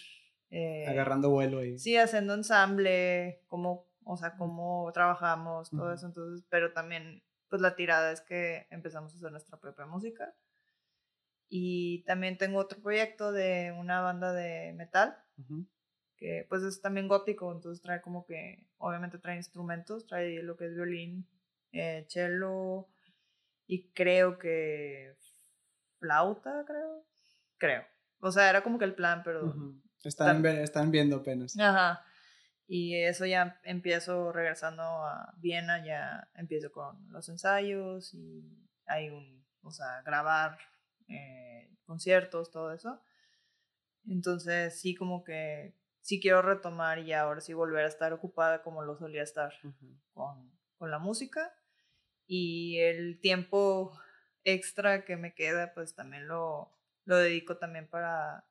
Speaker 2: Eh, Agarrando vuelo ahí.
Speaker 1: Sí, haciendo ensamble, como, o sea, cómo trabajamos, todo eso. Entonces, pero también, pues la tirada es que empezamos a hacer nuestra propia música. Y también tengo otro proyecto de una banda de metal, que pues es también gótico, entonces trae como que, obviamente trae instrumentos, trae lo que es violín, eh, cello y creo que flauta, creo. Creo. O sea, era como que el plan, pero...
Speaker 2: están, están viendo apenas.
Speaker 1: Ajá. Y eso ya empiezo regresando a Viena, ya empiezo con los ensayos y hay un, o sea, grabar eh, conciertos, todo eso. Entonces sí como que sí quiero retomar y ahora sí volver a estar ocupada como lo solía estar con, con la música. Y el tiempo extra que me queda, pues también lo, lo dedico también para,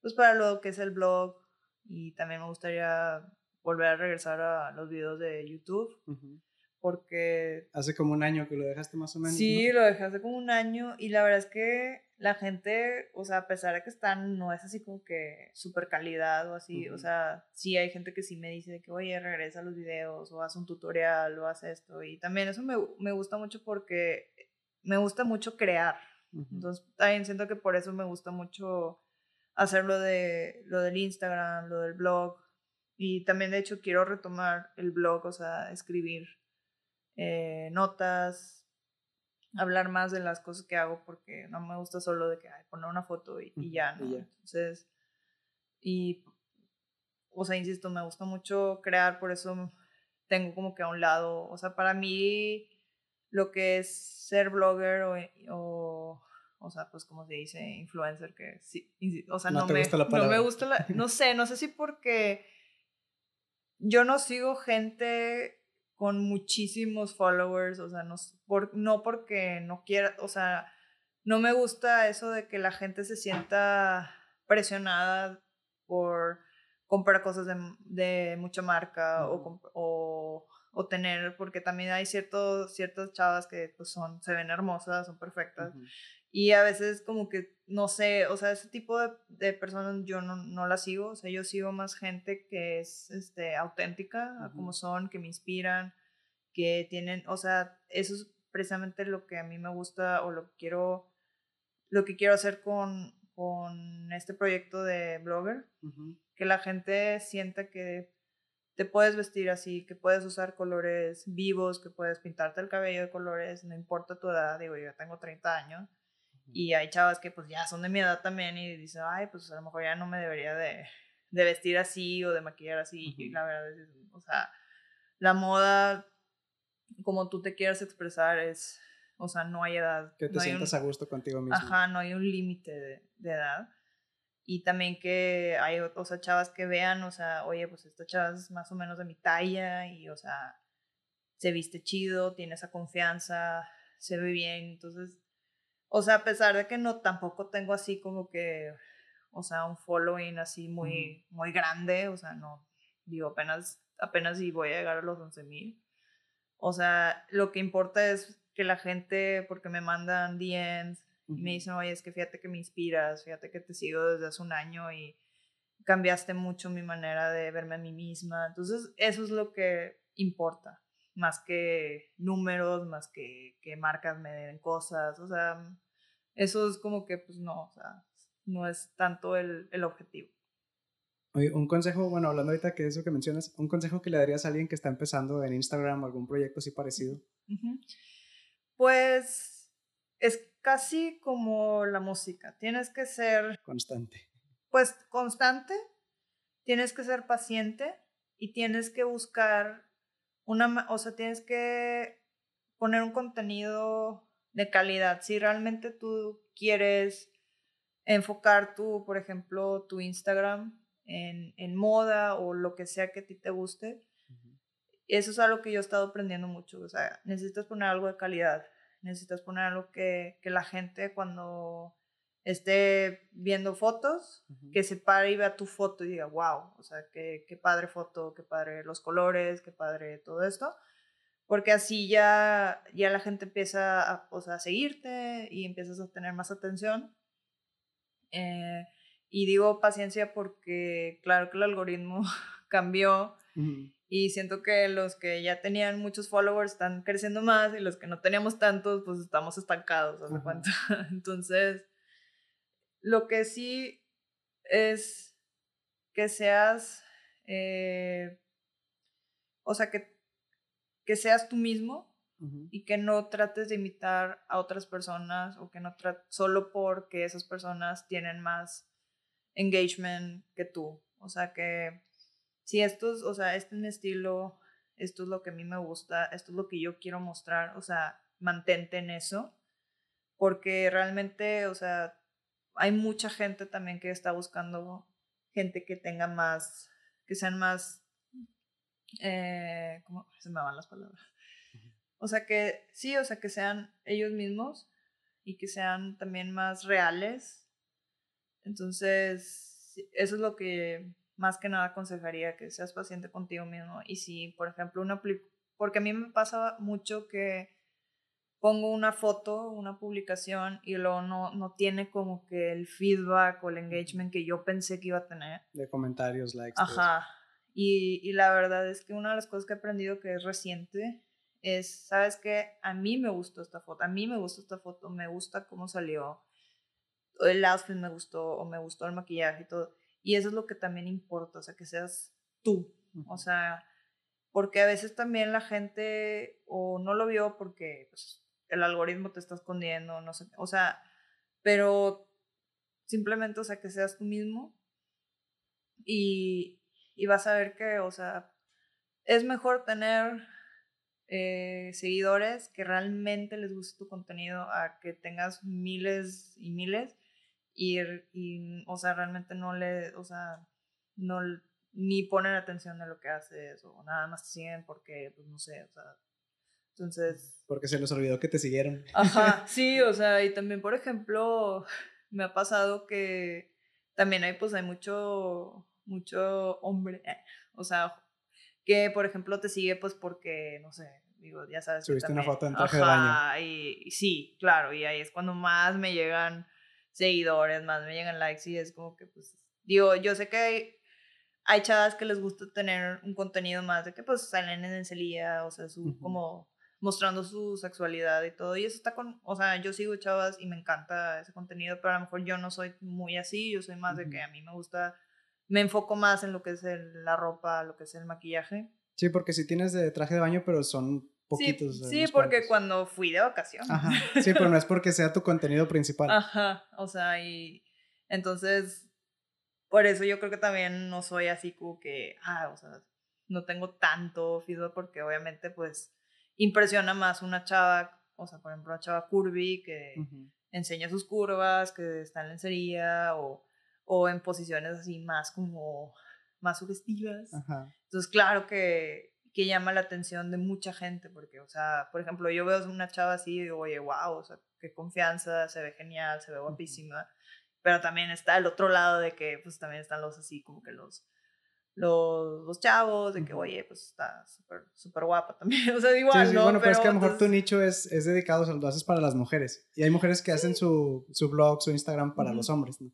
Speaker 1: pues para lo que es el blog y también me gustaría volver a regresar a los videos de YouTube. Porque...
Speaker 2: Hace como un año que lo dejaste más o menos.
Speaker 1: Sí, lo dejé hace como un año y la verdad es que la gente, o sea, a pesar de que están, no es así como que super calidad o así, o sea, sí hay gente que sí me dice que, oye, regresa a los videos o haz un tutorial o haz esto y también eso me, me gusta mucho porque me gusta mucho crear. Entonces, también siento que por eso me gusta mucho hacer lo, de, lo del Instagram, lo del blog. Y también, de hecho, quiero retomar el blog, o sea, escribir eh, notas, hablar más de las cosas que hago, porque no me gusta solo de que poner una foto y, ya, ¿no? Entonces, y, o sea, insisto, me gusta mucho crear, por eso tengo como que a un lado, o sea, para mí lo que es ser blogger o, o, o sea, pues como se dice, influencer, que sí, o sea, no, me, gusta la no me gusta la, no sé, no sé si porque yo no sigo gente con muchísimos followers, o sea, no, por, no porque no quiera, o sea, no me gusta eso de que la gente se sienta presionada por comprar cosas de, de mucha marca o, o o tener, porque también hay ciertos, ciertas chavas que pues son, se ven hermosas, son perfectas. Y a veces como que, no sé, o sea, ese tipo de, de personas yo no, no las sigo, o sea, yo sigo más gente que es este, auténtica, como son, que me inspiran, que tienen, o sea, eso es precisamente lo que a mí me gusta o lo que quiero, lo que quiero hacer con, con este proyecto de blogger, que la gente sienta que te puedes vestir así, que puedes usar colores vivos, que puedes pintarte el cabello de colores, no importa tu edad, digo, yo tengo 30 años y hay chavas que pues ya son de mi edad también y dicen, ay, pues a lo mejor ya no me debería de, de vestir así o de maquillar así, y la verdad es, o sea, la moda, como tú te quieras expresar, es, o sea, no hay edad.
Speaker 2: Que te sientas a gusto contigo mismo.
Speaker 1: Ajá, no hay un límite de, de edad y también que hay, o sea, chavas que vean, o sea, oye, pues esta chava es más o menos de mi talla y, o sea, se viste chido, tiene esa confianza, se ve bien, entonces, o sea, a pesar de que no tampoco tengo así como que, o sea, un following así muy, muy grande, o sea, no, digo, apenas, apenas si voy a llegar a los 11 mil. O sea, lo que importa es que la gente, porque me mandan DMs, y me dicen, oye, es que fíjate que me inspiras, fíjate que te sigo desde hace un año y cambiaste mucho mi manera de verme a mí misma. Entonces, eso es lo que importa, más que números, más que, que marcas me den cosas. O sea, eso es como que, pues no, o sea, no es tanto el, el objetivo.
Speaker 2: Oye, un consejo, bueno, hablando ahorita que eso que mencionas, un consejo que le darías a alguien que está empezando en Instagram, algún proyecto así parecido.
Speaker 1: Pues es casi como la música, tienes que ser
Speaker 2: constante.
Speaker 1: pues constante, tienes que ser paciente y tienes que buscar una, o sea, tienes que poner un contenido de calidad. Si realmente tú quieres enfocar tu, por ejemplo, tu Instagram en, en moda o lo que sea que a ti te guste, eso es algo que yo he estado aprendiendo mucho. O sea, necesitas poner algo de calidad. Necesitas poner algo que, que la gente cuando esté viendo fotos, que se pare y vea tu foto y diga, wow, o sea, qué, qué padre foto, qué padre los colores, qué padre todo esto. Porque así ya, ya la gente empieza a, o sea, a seguirte y empiezas a tener más atención. Eh, y digo paciencia porque claro que el algoritmo cambió y siento que los que ya tenían muchos followers están creciendo más y los que no teníamos tantos pues estamos estancados. Entonces, lo que sí es que seas, eh, o sea, que, que seas tú mismo y que no trates de imitar a otras personas o que no trates solo porque esas personas tienen más engagement que tú. O sea, que si esto es, o sea, este es mi estilo, esto es lo que a mí me gusta, esto es lo que yo quiero mostrar, o sea, mantente en eso, porque realmente, o sea, hay mucha gente también que está buscando gente que tenga más, que sean más, eh, ¿cómo se me van las palabras? O sea, que sí, o sea, que sean ellos mismos y que sean también más reales. Entonces, eso es lo que más que nada aconsejaría que seas paciente contigo mismo. Y si, por ejemplo, una porque a mí me pasa mucho que pongo una foto, una publicación y luego no, no tiene como que el feedback o el engagement que yo pensé que iba a tener.
Speaker 2: De comentarios, likes.
Speaker 1: Ajá. Y, y la verdad es que una de las cosas que he aprendido que es reciente es, ¿sabes qué? A mí me gustó esta foto, a mí me gustó esta foto, me gusta cómo salió, el outfit me gustó o me gustó el maquillaje y todo. Y eso es lo que también importa, o sea, que seas tú. O sea, porque a veces también la gente o no lo vio porque pues, el algoritmo te está escondiendo, no sé, o sea, pero simplemente, o sea, que seas tú mismo y, y vas a ver que, o sea, es mejor tener eh, seguidores que realmente les guste tu contenido a que tengas miles y miles y, o sea, realmente no le, o sea, no, ni ponen atención de lo que haces o nada más te siguen porque, pues no sé, o sea, entonces...
Speaker 2: Porque se les olvidó que te siguieron.
Speaker 1: Ajá, sí, o sea, y también, por ejemplo, me ha pasado que también hay, pues hay mucho, mucho hombre, eh, o sea, que, por ejemplo, te sigue, pues porque, no sé, digo, ya sabes.
Speaker 2: Subiste una foto en traje de baño.
Speaker 1: Y, y, sí, claro, y ahí es cuando más me llegan seguidores, más me llegan likes y es como que, pues, digo, yo sé que hay, hay chavas que les gusta tener un contenido más de que pues salen en encelía, o sea, su, como mostrando su sexualidad y todo, y eso está con, o sea, yo sigo chavas y me encanta ese contenido, pero a lo mejor yo no soy muy así, yo soy más de que a mí me gusta, me enfoco más en lo que es la ropa, lo que es el maquillaje.
Speaker 2: Sí, porque si tienes de traje de baño, pero son poquitos.
Speaker 1: Sí, sí porque cuando fui de vacaciones.
Speaker 2: Ajá. Sí, pero no es porque sea tu contenido principal.
Speaker 1: Ajá. O sea, y entonces, por eso yo creo que también no soy así como que, ah, o sea, no tengo tanto feedback porque obviamente pues impresiona más una chava, o sea, por ejemplo, una chava curvy que enseña sus curvas, que está en lencería o, o en posiciones así más como más sugestivas. Ajá. Entonces, claro que que llama la atención de mucha gente, porque, o sea, por ejemplo, yo veo una chava así y digo, oye, wow, o sea, qué confianza, se ve genial, se ve guapísima, pero también está el otro lado de que, pues, también están los así, como que los, los, los chavos, de que, oye, pues, está súper, súper guapa también, o sea, igual, sí, sí,
Speaker 2: Bueno, pero, es que a lo mejor tu nicho es, es dedicado, o sea, lo haces para las mujeres, y hay mujeres que hacen su, su blog, su Instagram para los hombres, ¿no?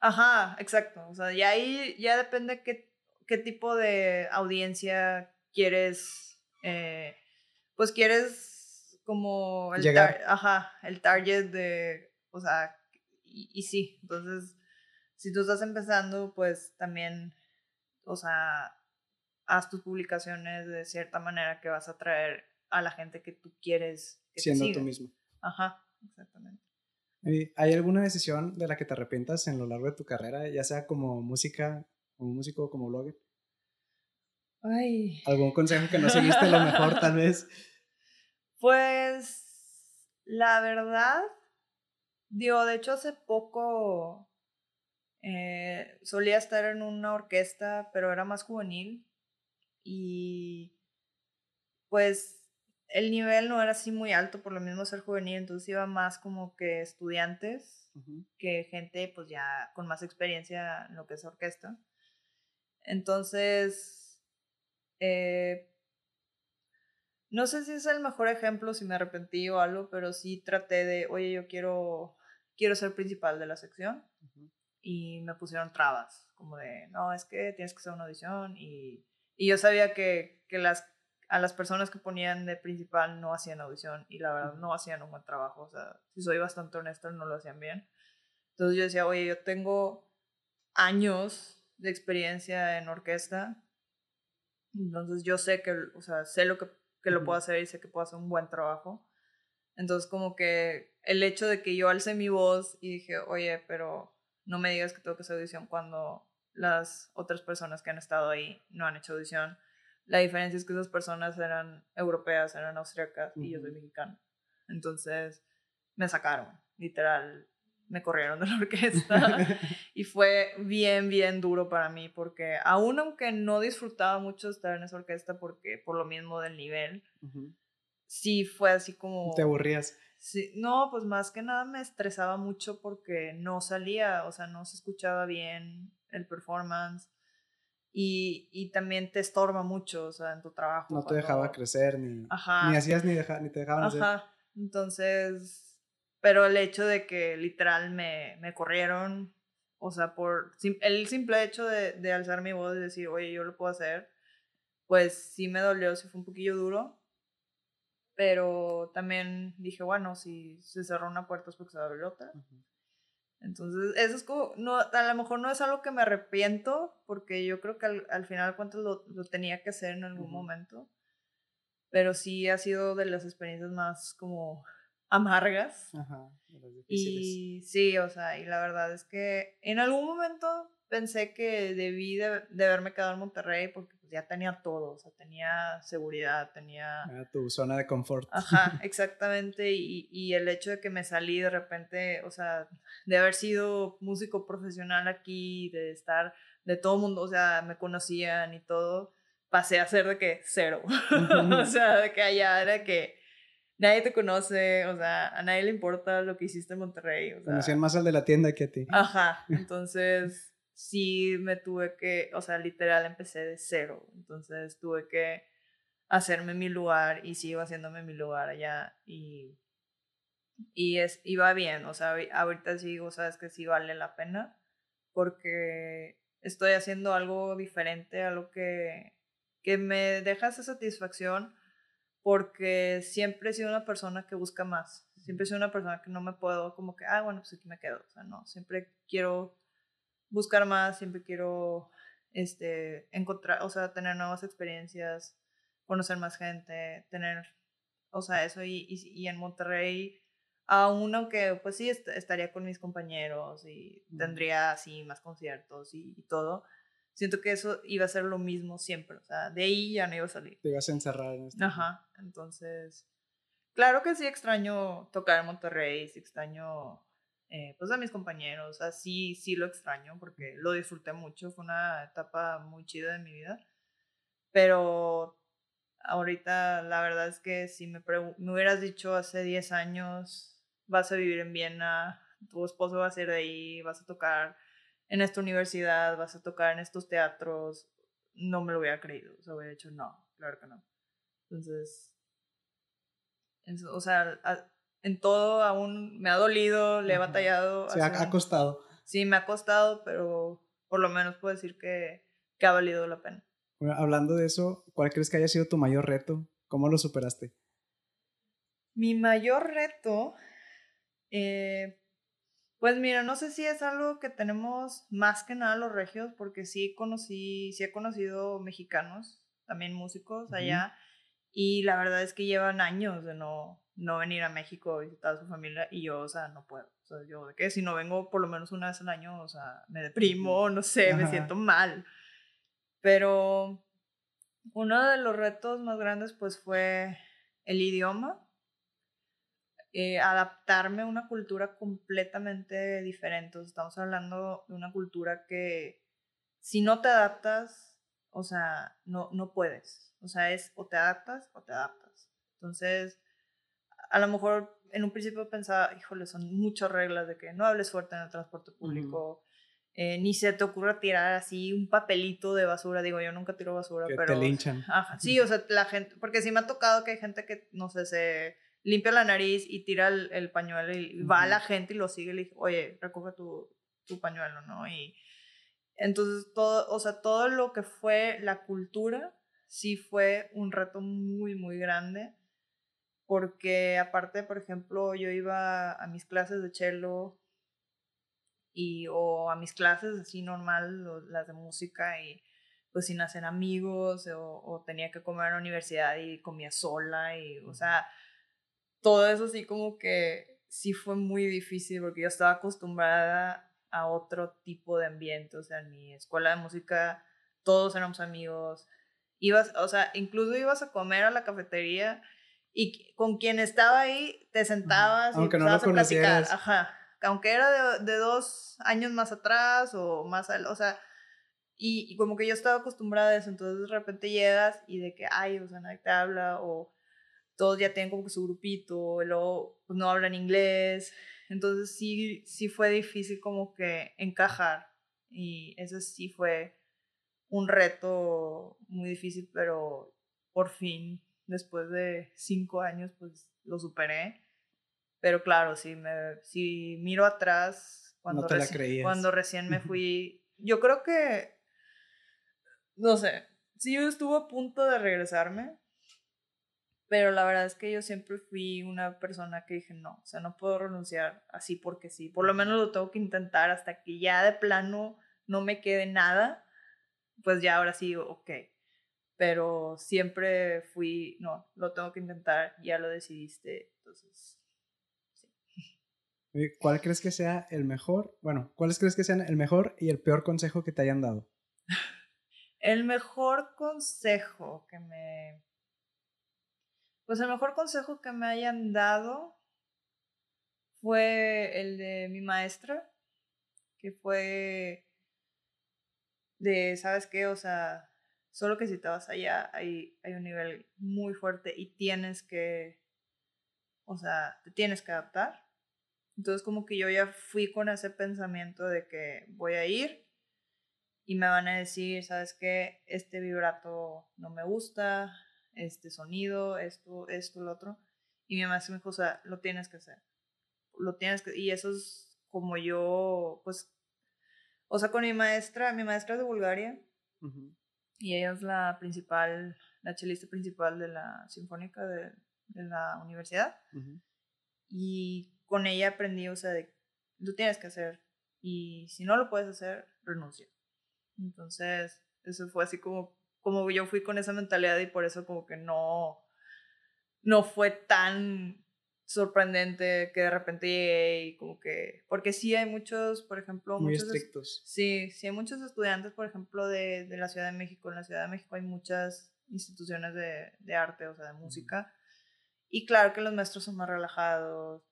Speaker 1: Ajá, exacto, o sea, y ahí ya depende qué, qué tipo de audiencia quieres, eh, pues quieres como el, ajá, el target de, o sea, y, sí, entonces, si tú estás empezando, pues también, o sea, haz tus publicaciones de cierta manera que vas a atraer a la gente que tú quieres. Que
Speaker 2: Siendo tú mismo.
Speaker 1: Ajá, exactamente.
Speaker 2: ¿Hay alguna decisión de la que te arrepientas en lo largo de tu carrera, ya sea como música, como músico o como blogger?
Speaker 1: Ay.
Speaker 2: ¿Algún consejo que no seguiste lo mejor, tal vez?
Speaker 1: Pues, la verdad, digo, de hecho hace poco eh, solía estar en una orquesta, pero era más juvenil y pues el nivel no era así muy alto por lo mismo ser juvenil, entonces iba más como que estudiantes que gente pues ya con más experiencia en lo que es orquesta. Entonces, eh, no sé si es el mejor ejemplo, si me arrepentí o algo, pero sí traté de, oye, yo quiero, quiero ser principal de la sección. Y me pusieron trabas, como de, no, es que tienes que hacer una audición. Y, y yo sabía que, que las a las personas que ponían de principal no hacían audición y la verdad no hacían un buen trabajo. O sea, si soy bastante honesto, no lo hacían bien. Entonces yo decía, oye, yo tengo años de experiencia en orquesta. Entonces yo sé que, o sea, sé lo que, que lo puedo hacer y sé que puedo hacer un buen trabajo. Entonces como que el hecho de que yo alcé mi voz y dije, oye, pero no me digas que tengo que hacer audición cuando las otras personas que han estado ahí no han hecho audición la diferencia es que esas personas eran europeas, eran austriacas y yo soy mexicano. Entonces me sacaron, literal, me corrieron de la orquesta y fue bien, bien duro para mí porque aún aunque no disfrutaba mucho estar en esa orquesta porque por lo mismo del nivel, sí fue así como...
Speaker 2: ¿Te aburrías?
Speaker 1: Sí, no, pues más que nada me estresaba mucho porque no salía, o sea, no se escuchaba bien el performance y, y, también te estorba mucho, o sea, en tu trabajo.
Speaker 2: No te dejaba crecer, ni, ni hacías ni, deja, ni te dejaban
Speaker 1: Ajá. Entonces, pero el hecho de que literal me, me corrieron, o sea, por el simple hecho de, de, alzar mi voz y decir, oye, yo lo puedo hacer, pues sí me dolió, sí fue un poquillo duro, pero también dije, bueno, si se cerró una puerta es porque se abrió otra. Entonces, eso es como, no, a lo mejor no es algo que me arrepiento, porque yo creo que al, al final cuentas lo, lo, tenía que hacer en algún momento, pero sí ha sido de las experiencias más como amargas. Ajá, y sí, o sea, y la verdad es que en algún momento pensé que debí de, de haberme quedado en Monterrey porque ya tenía todo, o sea, tenía seguridad, tenía...
Speaker 2: tu zona de confort.
Speaker 1: Ajá, exactamente, y, y, el hecho de que me salí de repente, o sea, de haber sido músico profesional aquí, de estar, de todo mundo, o sea, me conocían y todo, pasé a ser de que cero, o sea, de que allá era que nadie te conoce, o sea, a nadie le importa lo que hiciste en Monterrey. O sea,
Speaker 2: Conocían más al de la tienda que a ti.
Speaker 1: Ajá, entonces sí me tuve que, o sea, literal empecé de cero. Entonces tuve que hacerme mi lugar y sigo haciéndome mi lugar allá y, y es, iba bien, o sea, ahorita sí digo, sabes que sí vale la pena porque estoy haciendo algo diferente a lo que, que me deja esa satisfacción porque siempre he sido una persona que busca más. Siempre he sido una persona que no me puedo como que, ah, bueno, pues aquí me quedo. O sea, no, siempre quiero buscar más, siempre quiero este, encontrar, o sea, tener nuevas experiencias, conocer más gente, tener, o sea, eso y, y, en Monterrey, aún aunque pues sí estaría con mis compañeros y tendría así más conciertos y, todo, siento que eso iba a ser lo mismo siempre, o sea, de ahí ya no iba a salir.
Speaker 2: Te ibas a encerrar en este
Speaker 1: Ajá, entonces, claro que sí extraño tocar en Monterrey, sí extraño eh, pues a mis compañeros, así sí lo extraño porque lo disfruté mucho, fue una etapa muy chida de mi vida, pero ahorita la verdad es que si me, me hubieras dicho hace 10 años, vas a vivir en Viena, tu esposo va a ser de ahí, vas a tocar en esta universidad, vas a tocar en estos teatros, no me lo hubiera creído, o sea, hubiera dicho no, claro que no. Entonces, o sea, en todo aún me ha dolido, le he batallado.
Speaker 2: Se ha, costado.
Speaker 1: Sí, me ha costado, pero por lo menos puedo decir que, que ha valido la pena.
Speaker 2: hablando de eso, ¿cuál crees que haya sido tu mayor reto? ¿Cómo lo superaste?
Speaker 1: Mi mayor reto, eh, pues mira, no sé si es algo que tenemos más que nada los regios, porque sí conocí, sí he conocido mexicanos, también músicos allá, y la verdad es que llevan años de no, no venir a México a visitar a su familia y yo, o sea, no puedo. O sea, yo de que si no vengo por lo menos una vez al año, o sea, me deprimo, no sé, me siento mal. Pero uno de los retos más grandes pues fue el idioma, eh, adaptarme a una cultura completamente diferente. estamos hablando de una cultura que si no te adaptas, o sea, no, no puedes. O sea, es o te adaptas o te adaptas. Entonces, a lo mejor en un principio pensaba, híjole, son muchas reglas de que no hables fuerte en el transporte público, eh, ni se te ocurra tirar así un papelito de basura. Digo, yo nunca tiro basura,
Speaker 2: que
Speaker 1: pero.
Speaker 2: Te linchan.
Speaker 1: Ajá, sí, o sea, la gente. Porque sí me ha tocado que hay gente que, no sé, se limpia la nariz y tira el, pañuelo y va a la gente y lo sigue y le dice, oye, recoge tu, tu pañuelo, ¿no? Y entonces todo, o sea, todo lo que fue la cultura sí fue un reto muy, muy grande. Porque aparte, por ejemplo, yo iba a mis clases de cello y, o a mis clases así normal, las de música y pues sin hacer amigos o, tenía que comer en la universidad y comía sola y o sea, todo eso sí como que sí fue muy difícil porque yo estaba acostumbrada a otro tipo de ambiente, o sea, en mi escuela de música todos éramos amigos, ibas, o sea, incluso ibas a comer a la cafetería y con quien estaba ahí te sentabas y empezabas a platicar, ajá, aunque era de, dos años más atrás o más, o sea, y, como que yo estaba acostumbrada a eso, entonces de repente llegas y de que, ay, o sea, nadie te habla, o todos ya tienen como que su grupito, y luego pues, no hablan inglés, entonces sí, sí fue difícil como que encajar, y eso sí fue un reto muy difícil, pero por fin, después de cinco años, pues lo superé. Pero claro, si, me, si miro atrás, cuando, cuando recién me fui, yo creo que, no sé, sí yo estuve a punto de regresarme, pero la verdad es que yo siempre fui una persona que dije, no, o sea, no puedo renunciar así porque sí, por lo menos lo tengo que intentar hasta que ya de plano no me quede nada, pues ya ahora sí, ok. Pero siempre fui, no, lo tengo que intentar, ya lo decidiste, entonces
Speaker 2: ¿Cuál crees que sea el mejor? Bueno, ¿cuáles crees que sean el mejor y el peor consejo que te hayan dado?
Speaker 1: el mejor consejo que me. Pues el mejor consejo que me hayan dado fue el de mi maestra, que fue de, ¿sabes qué? O sea, solo que si te vas allá hay, hay un nivel muy fuerte y tienes que, o sea, te tienes que adaptar entonces como que yo ya fui con ese pensamiento de que voy a ir y me van a decir, ¿sabes qué? Este vibrato no me gusta, este sonido, esto, esto, lo otro. Y mi mamá me dijo, o sea, lo tienes que hacer. Lo tienes que... Y eso es como yo, pues... O sea, con mi maestra, mi maestra es de Bulgaria. Y ella es la principal, la chelista principal de la sinfónica de, de la universidad. Y con ella aprendí, o sea, de, tú tienes que hacer y si no lo puedes hacer, renuncia. Entonces, eso fue así como, como yo fui con esa mentalidad y por eso como que no, no fue tan sorprendente que de repente llegué y como que, porque sí hay muchos, por ejemplo,
Speaker 2: muy
Speaker 1: muchos
Speaker 2: estrictos.
Speaker 1: Sí, sí hay muchos estudiantes, por ejemplo, de, de, la Ciudad de México. En la Ciudad de México hay muchas instituciones de, de arte, o sea, de música. Y claro que los maestros son más relajados,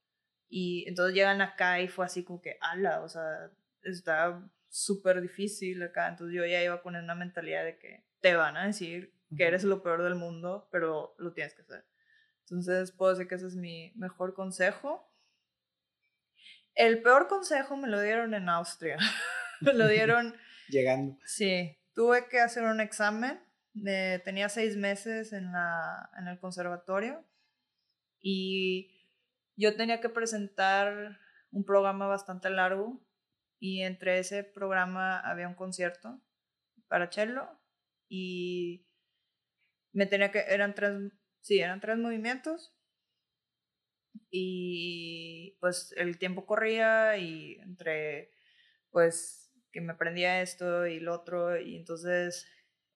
Speaker 1: y entonces llegan acá y fue así como que, ala, o sea, está súper difícil acá. Entonces yo ya iba con una mentalidad de que te van a decir que eres lo peor del mundo, pero lo tienes que hacer. Entonces puedo decir que ese es mi mejor consejo. El peor consejo me lo dieron en Austria. me lo dieron...
Speaker 2: Llegando.
Speaker 1: Sí, tuve que hacer un examen. De, tenía seis meses en, la, en el conservatorio y yo tenía que presentar un programa bastante largo y entre ese programa había un concierto para cello y me tenía que eran tres sí eran tres movimientos y pues el tiempo corría y entre pues que me aprendía esto y lo otro y entonces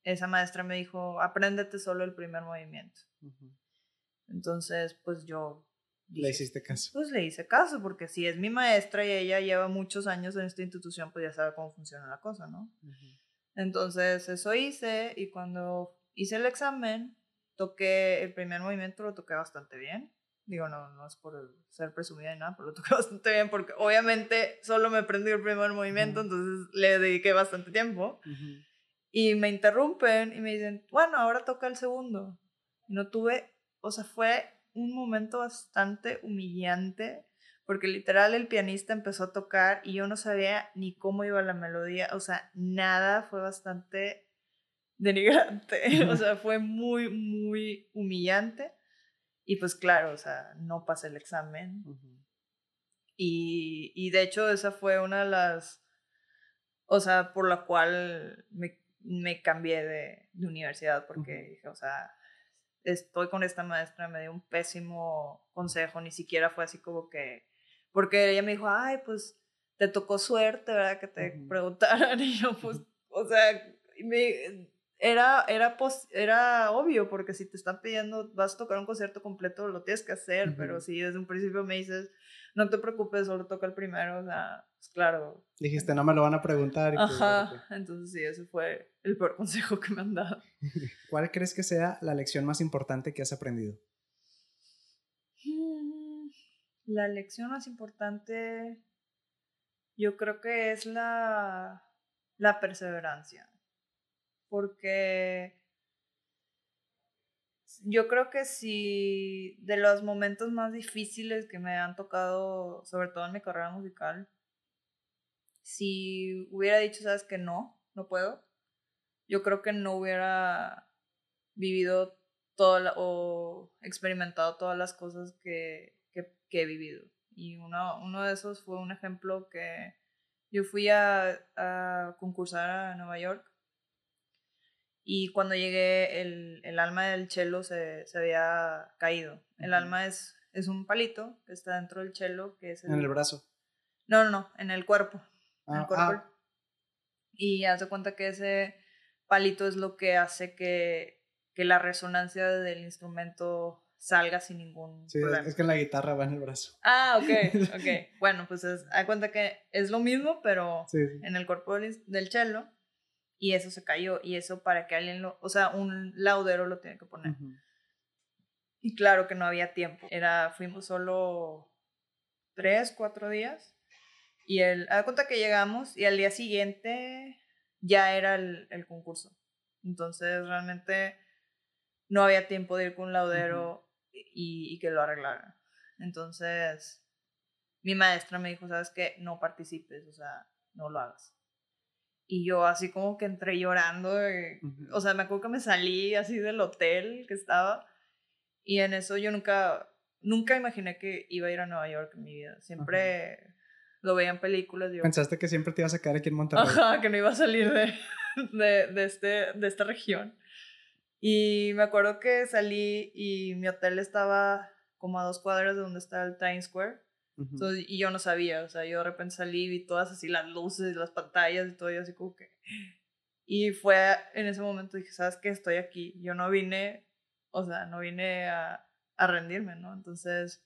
Speaker 1: esa maestra me dijo apréndete solo el primer movimiento entonces pues yo
Speaker 2: le hiciste caso.
Speaker 1: Pues le hice caso, porque si es mi maestra y ella lleva muchos años en esta institución, pues ya sabe cómo funciona la cosa, ¿no? Entonces eso hice y cuando hice el examen, toqué el primer movimiento, lo toqué bastante bien. Digo, no, no es por ser presumida ni nada, pero lo toqué bastante bien porque obviamente solo me aprendí el primer movimiento, entonces le dediqué bastante tiempo. Y me interrumpen y me dicen, bueno, ahora toca el segundo. no tuve, o sea, fue un momento bastante humillante porque literal el pianista empezó a tocar y yo no sabía ni cómo iba la melodía, o sea, nada, fue bastante denigrante, o sea, fue muy, muy humillante. Y pues claro, o sea, no pasé el examen. y, y, de hecho esa fue una de las, o sea, por la cual me, me cambié de, de, universidad, porque dije, o sea, estoy con esta maestra, me dio un pésimo consejo, ni siquiera fue así como que, porque ella me dijo, ay, pues te tocó suerte, ¿verdad? Que te preguntaran y yo, pues, o sea, me, era, era, era obvio, porque si te están pidiendo, vas a tocar un concierto completo, lo tienes que hacer, pero si desde un principio me dices, no te preocupes, solo toca el primero, o sea, pues claro.
Speaker 2: Dijiste, no me lo van a preguntar.
Speaker 1: Pues, Ajá, entonces sí, ese fue el peor consejo que me han dado.
Speaker 2: ¿Cuál crees que sea la lección más importante que has aprendido?
Speaker 1: Mm, la lección más importante, yo creo que es la, la perseverancia porque yo creo que si de los momentos más difíciles que me han tocado, sobre todo en mi carrera musical, si hubiera dicho, sabes que no, no puedo, yo creo que no hubiera vivido todo o experimentado todas las cosas que, he vivido. Y uno, uno de esos fue un ejemplo que yo fui a, a concursar a Nueva York y cuando llegué, el, el alma del chelo se, se había caído. El alma es, es un palito que está dentro del chelo. Que es
Speaker 2: ¿En el brazo?
Speaker 1: No, no, no, en el cuerpo. en el
Speaker 2: ah,
Speaker 1: cuerpo.
Speaker 2: Ah.
Speaker 1: Y hace cuenta que ese palito es lo que hace que, que la resonancia del instrumento salga sin ningún
Speaker 2: sí, es que en la guitarra va en el brazo.
Speaker 1: Ah, ok, ok. bueno, pues es, hay cuenta que es lo mismo, pero en el cuerpo del, del cello y eso se cayó y eso para que alguien lo, o sea, un laudero lo tiene que poner. Y claro que no había tiempo. Era, fuimos solo tres, cuatro días y él, a cuenta que llegamos y al día siguiente ya era el, el concurso. Entonces realmente no había tiempo de ir con un laudero y, y, que lo arreglara. Entonces mi maestra me dijo, sabes qué, no participes, o sea, no lo hagas. Y yo así como que entré llorando, o sea, me acuerdo que me salí así del hotel que estaba y en eso yo nunca, nunca imaginé que iba a ir a Nueva York en mi vida. Siempre lo veía en películas. Yo...
Speaker 2: Pensaste que siempre te ibas a quedar aquí en Monterrey.
Speaker 1: Ajá, que no iba a salir de, de, de, este, de esta región. Y me acuerdo que salí y mi hotel estaba como a dos cuadras de donde está el Times Square y yo no sabía, o sea, yo de repente salí y vi todas así las luces, las pantallas y todo, y así como que... Y fue en ese momento, dije, ¿sabes qué? Estoy aquí. Yo no vine, o sea, no vine a, a rendirme, ¿no? Entonces,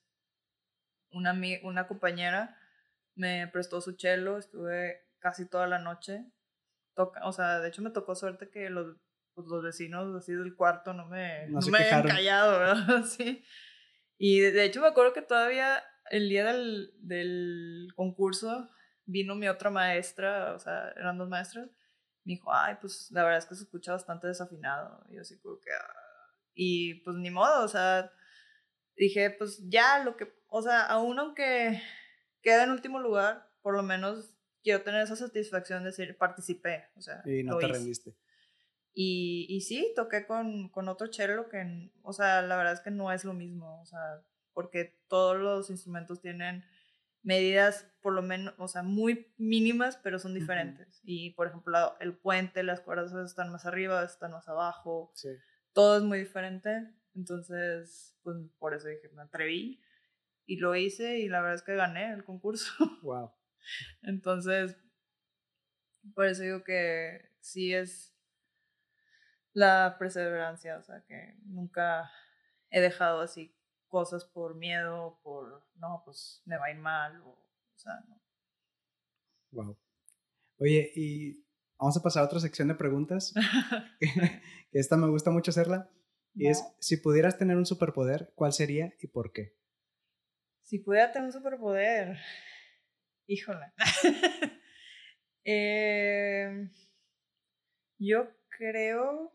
Speaker 1: una, una compañera me prestó su chelo, estuve casi toda la noche. Toca, o sea, de hecho me tocó suerte que los, pues, los vecinos así del cuarto no me, no, me habían callado, ¿verdad? sí. Y de hecho me acuerdo que todavía el día del, del, concurso vino mi otra maestra, o sea, eran dos maestras, me dijo, ay, pues la verdad es que se escucha bastante desafinado. Y yo así como que, ah". y pues ni modo, o sea, dije, pues ya lo que, o sea, aún aunque quede en último lugar, por lo menos quiero tener esa satisfacción de decir, participé, o sea.
Speaker 2: Y no te rendiste.
Speaker 1: Y, y sí, toqué con, con otro chelo que, o sea, la verdad es que no es lo mismo, o sea, porque todos los instrumentos tienen medidas por lo menos, o sea, muy mínimas, pero son diferentes. Y por ejemplo, el puente, las cuerdas están más arriba, están más abajo.
Speaker 2: Sí.
Speaker 1: Todo es muy diferente. Entonces, pues por eso dije, me atreví y lo hice y la verdad es que gané el concurso.
Speaker 2: Wow.
Speaker 1: Entonces, por eso digo que sí es la perseverancia, o sea, que nunca he dejado así cosas por miedo, por, no, pues me va a ir mal, o, o sea, no.
Speaker 2: Wow. Oye, y vamos a pasar a otra sección de preguntas. que esta me gusta mucho hacerla. Y es, si pudieras tener un superpoder, ¿cuál sería y por qué?
Speaker 1: Si pudiera tener un superpoder, híjole. eh, yo creo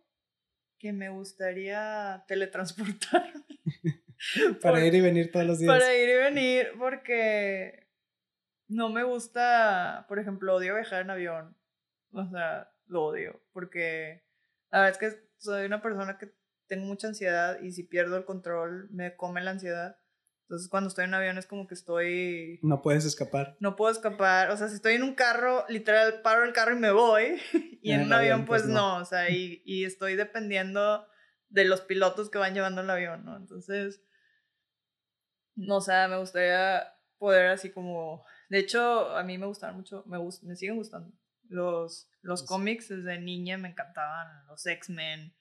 Speaker 1: que me gustaría teletransportarme.
Speaker 2: para ir y venir todos los días.
Speaker 1: Para ir y venir, porque no me gusta, por ejemplo, odio viajar en avión. O sea, lo odio, porque la verdad es que soy una persona que tengo mucha ansiedad y si pierdo el control me come la ansiedad. Entonces cuando estoy en avión es como que estoy...
Speaker 2: No puedes escapar.
Speaker 1: No puedo escapar. O sea, si estoy en un carro, literal paro el carro y me voy. y en, un avión, pues, pues no. O sea, y, y estoy dependiendo de los pilotos que van llevando el avión, ¿no? Entonces, no, o sea, me gustaría poder así como... De hecho, a mí me gustaron mucho, me, me siguen gustando. Los, los cómics desde niña me encantaban, los X-Men,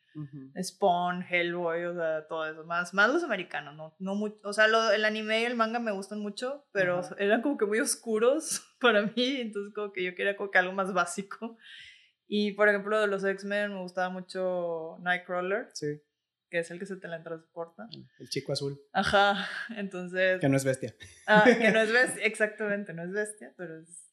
Speaker 1: Spawn, Hellboy, o sea, todo eso. Más, más los americanos, ¿no? no mucho, o sea, lo, el anime y el manga me gustan mucho, pero eran como que muy oscuros para mí, entonces como que yo quería como que algo más básico. Y por ejemplo, de los X-Men me gustaba mucho Nightcrawler.
Speaker 2: Sí.
Speaker 1: Que es el que se teletransporta.
Speaker 2: El chico azul.
Speaker 1: Ajá, entonces...
Speaker 2: Que no es bestia.
Speaker 1: Ah, que no es bestia, exactamente, no es bestia, pero es...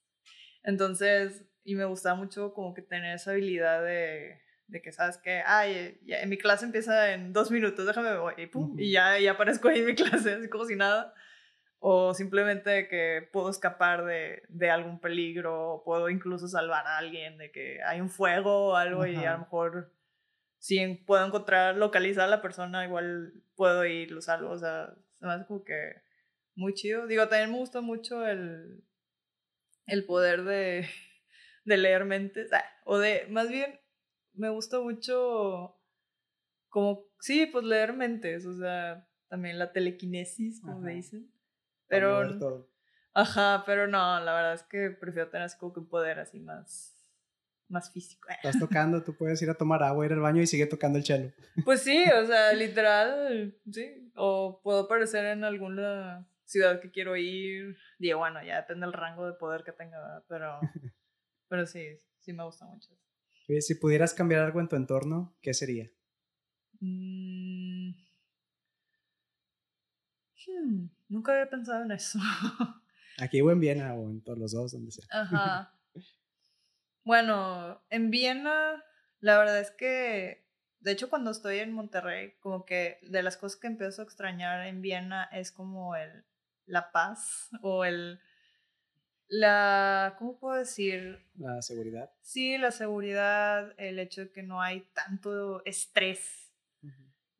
Speaker 1: Entonces, y me gustaba mucho como que tener esa habilidad de de que sabes que, ay, ya, en mi clase empieza en dos minutos, déjame voy, y pum, y ya, ya aparezco ahí en mi clase, así como si nada. O simplemente que puedo escapar de, de algún peligro, o puedo incluso salvar a alguien, de que hay un fuego o algo, y a lo mejor si puedo encontrar, localizar a la persona, igual puedo ir, lo salvo, o sea, se me hace como que muy chido. Digo, también me gusta mucho el, el poder de, de leer mentes, ah, o de, más bien, me gusta mucho como, sí, pues leer mentes, o sea, también la telequinesis, como me dicen. Pero... Ajá, pero no, la verdad es que prefiero tener así como que un poder así más, más físico.
Speaker 2: Estás tocando, tú puedes ir a tomar agua, ir al baño y sigue tocando el cello.
Speaker 1: Pues sí, o sea, literal, sí. O puedo aparecer en alguna ciudad que quiero ir. Digo, bueno, ya depende del rango de poder que tenga, pero, pero sí, sí me gusta mucho.
Speaker 2: Si pudieras cambiar algo en tu entorno, ¿qué sería?
Speaker 1: Mm. Hmm, nunca había pensado en eso.
Speaker 2: Aquí o en Viena o en todos los dos, donde sea.
Speaker 1: Ajá. Bueno, en Viena, la verdad es que, de hecho, cuando estoy en Monterrey, como que de las cosas que empiezo a extrañar en Viena es como el, la paz o el, la, ¿cómo puedo decir?
Speaker 2: La seguridad.
Speaker 1: Sí, la seguridad, el hecho de que no hay tanto estrés.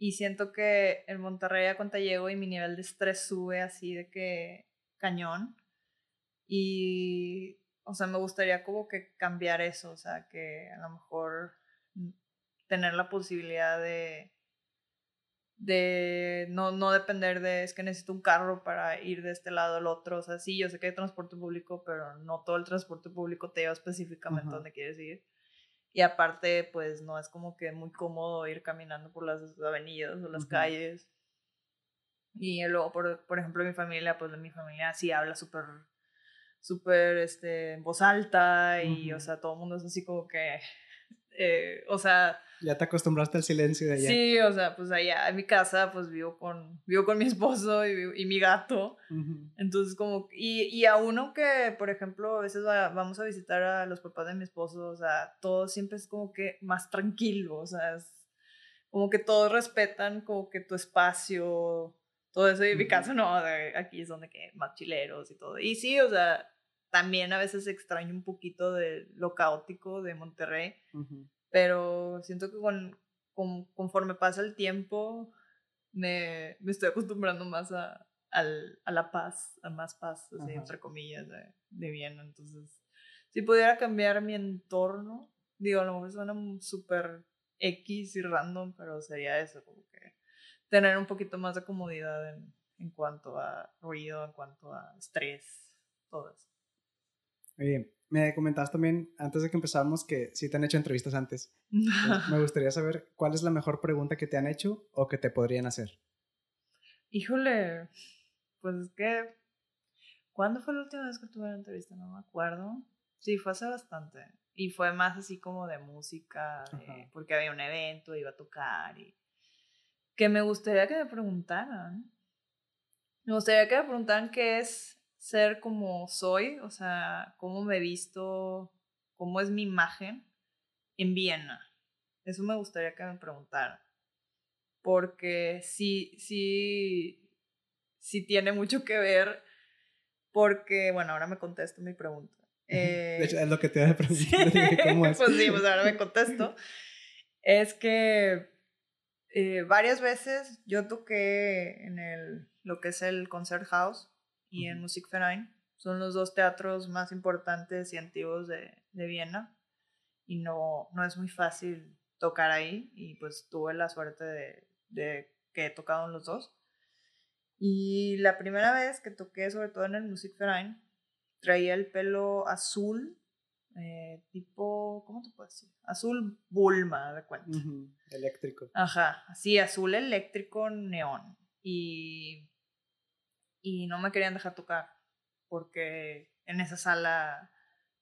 Speaker 1: Y siento que en Monterrey a cuenta llego y mi nivel de estrés sube así de que cañón. Y, o sea, me gustaría como que cambiar eso, o sea, que a lo mejor tener la posibilidad de de no, no depender de, es que necesito un carro para ir de este lado al otro. O sea, sí, yo sé que hay transporte público, pero no todo el transporte público te lleva específicamente a donde quieres ir. Y aparte, pues no es como que muy cómodo ir caminando por las avenidas o las calles. Y luego, por, por ejemplo, mi familia, pues mi familia sí habla súper, súper, este, en voz alta y, o sea, todo el mundo es así como que, eh, o sea,
Speaker 2: ya te acostumbraste al silencio de allá.
Speaker 1: Sí, o sea, pues allá en mi casa, pues vivo con, vivo con mi esposo y, y mi gato. Entonces, como, y, y a uno que, por ejemplo, a veces vamos a visitar a los papás de mi esposo, o sea, todo siempre es como que más tranquilo, o sea, es como que todos respetan como que tu espacio, todo eso. Y en mi casa no, aquí es donde que más chileros y todo. Y sí, o sea, también a veces extraño un poquito de lo caótico de Monterrey pero siento que con, conforme pasa el tiempo me, me estoy acostumbrando más a, a, la paz, a más paz, así, entre comillas, de, de bien. Entonces, si pudiera cambiar mi entorno, digo, a lo mejor suena súper X y random, pero sería eso, como que tener un poquito más de comodidad en, en cuanto a ruido, en cuanto a estrés, todo eso.
Speaker 2: Oye, me comentabas también antes de que empezáramos que sí te han hecho entrevistas antes. me gustaría saber cuál es la mejor pregunta que te han hecho o que te podrían hacer.
Speaker 1: Híjole, pues es que, ¿cuándo fue la última vez que tuve una entrevista? No me acuerdo. Sí, fue hace bastante. Y fue más así como de música, porque había un evento, iba a tocar y que me gustaría que me preguntaran. Me gustaría que me preguntaran qué es ser como soy, o sea, cómo me he visto, cómo es mi imagen en Viena. Eso me gustaría que me preguntaran. Porque sí, sí, sí tiene mucho que ver. Porque, bueno, ahora me contesto mi pregunta.
Speaker 2: de hecho, es lo que te iba a preguntar. ¿Cómo es?
Speaker 1: pues sí, pues ahora me contesto. es que eh, varias veces yo toqué en el, lo que es el Concert House y en Musikverein. Son los dos teatros más importantes y antiguos de, de Viena. Y no, no es muy fácil tocar ahí. Y pues tuve la suerte de, de que he tocado en los dos. Y la primera vez que toqué, sobre todo en el Musikverein, traía el pelo azul, eh, tipo, ¿cómo te puedo decir? Azul Bulma, de cuenta.
Speaker 2: Eléctrico.
Speaker 1: Ajá, sí, azul eléctrico neón. Y y no me querían dejar tocar porque en esa sala,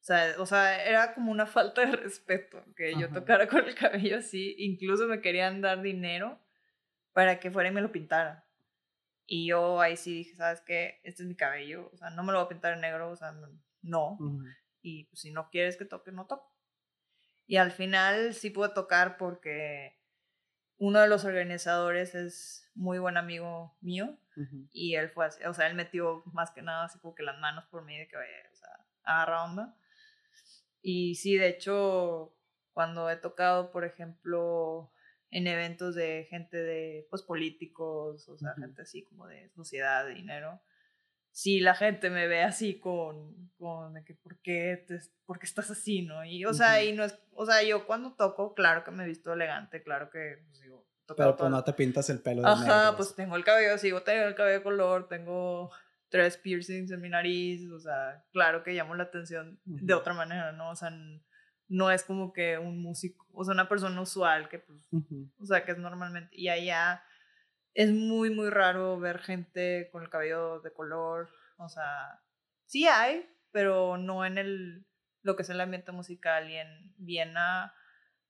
Speaker 1: o sea, o sea era como una falta de respeto que yo tocara con el cabello así, incluso me querían dar dinero para que fuera y me lo pintara. Y yo ahí sí dije, ¿sabes qué? Este es mi cabello, o sea, no me lo voy a pintar en negro, o sea, no. Y pues, si no quieres que toque, no toco. Y al final sí pude tocar porque uno de los organizadores es muy buen amigo mío y él fue así, o sea, él metió más que nada así como que las manos por mí de que, o sea, agarra onda. Y sí, de hecho, cuando he tocado, por ejemplo, en eventos de gente de, pues, políticos, o sea, gente así como de sociedad, de dinero, si la gente me ve así con, con de que, ¿por qué, te, ¿por qué estás así, no? Y, o sea, y no es, o sea, yo cuando toco, claro que me he visto elegante, claro que, pues, digo,
Speaker 2: pero pues no te pintas el pelo
Speaker 1: de Ajá, pues tengo el cabello, sigo teniendo el cabello de color, tengo tres piercings en mi nariz, o sea, claro que llamo la atención de otra manera, ¿no? O sea, no es como que un músico, o sea, una persona usual que pues, o sea, que es normalmente, y allá es muy, muy raro ver gente con el cabello de color, o sea, sí hay, pero no en el, lo que es el ambiente musical y en Viena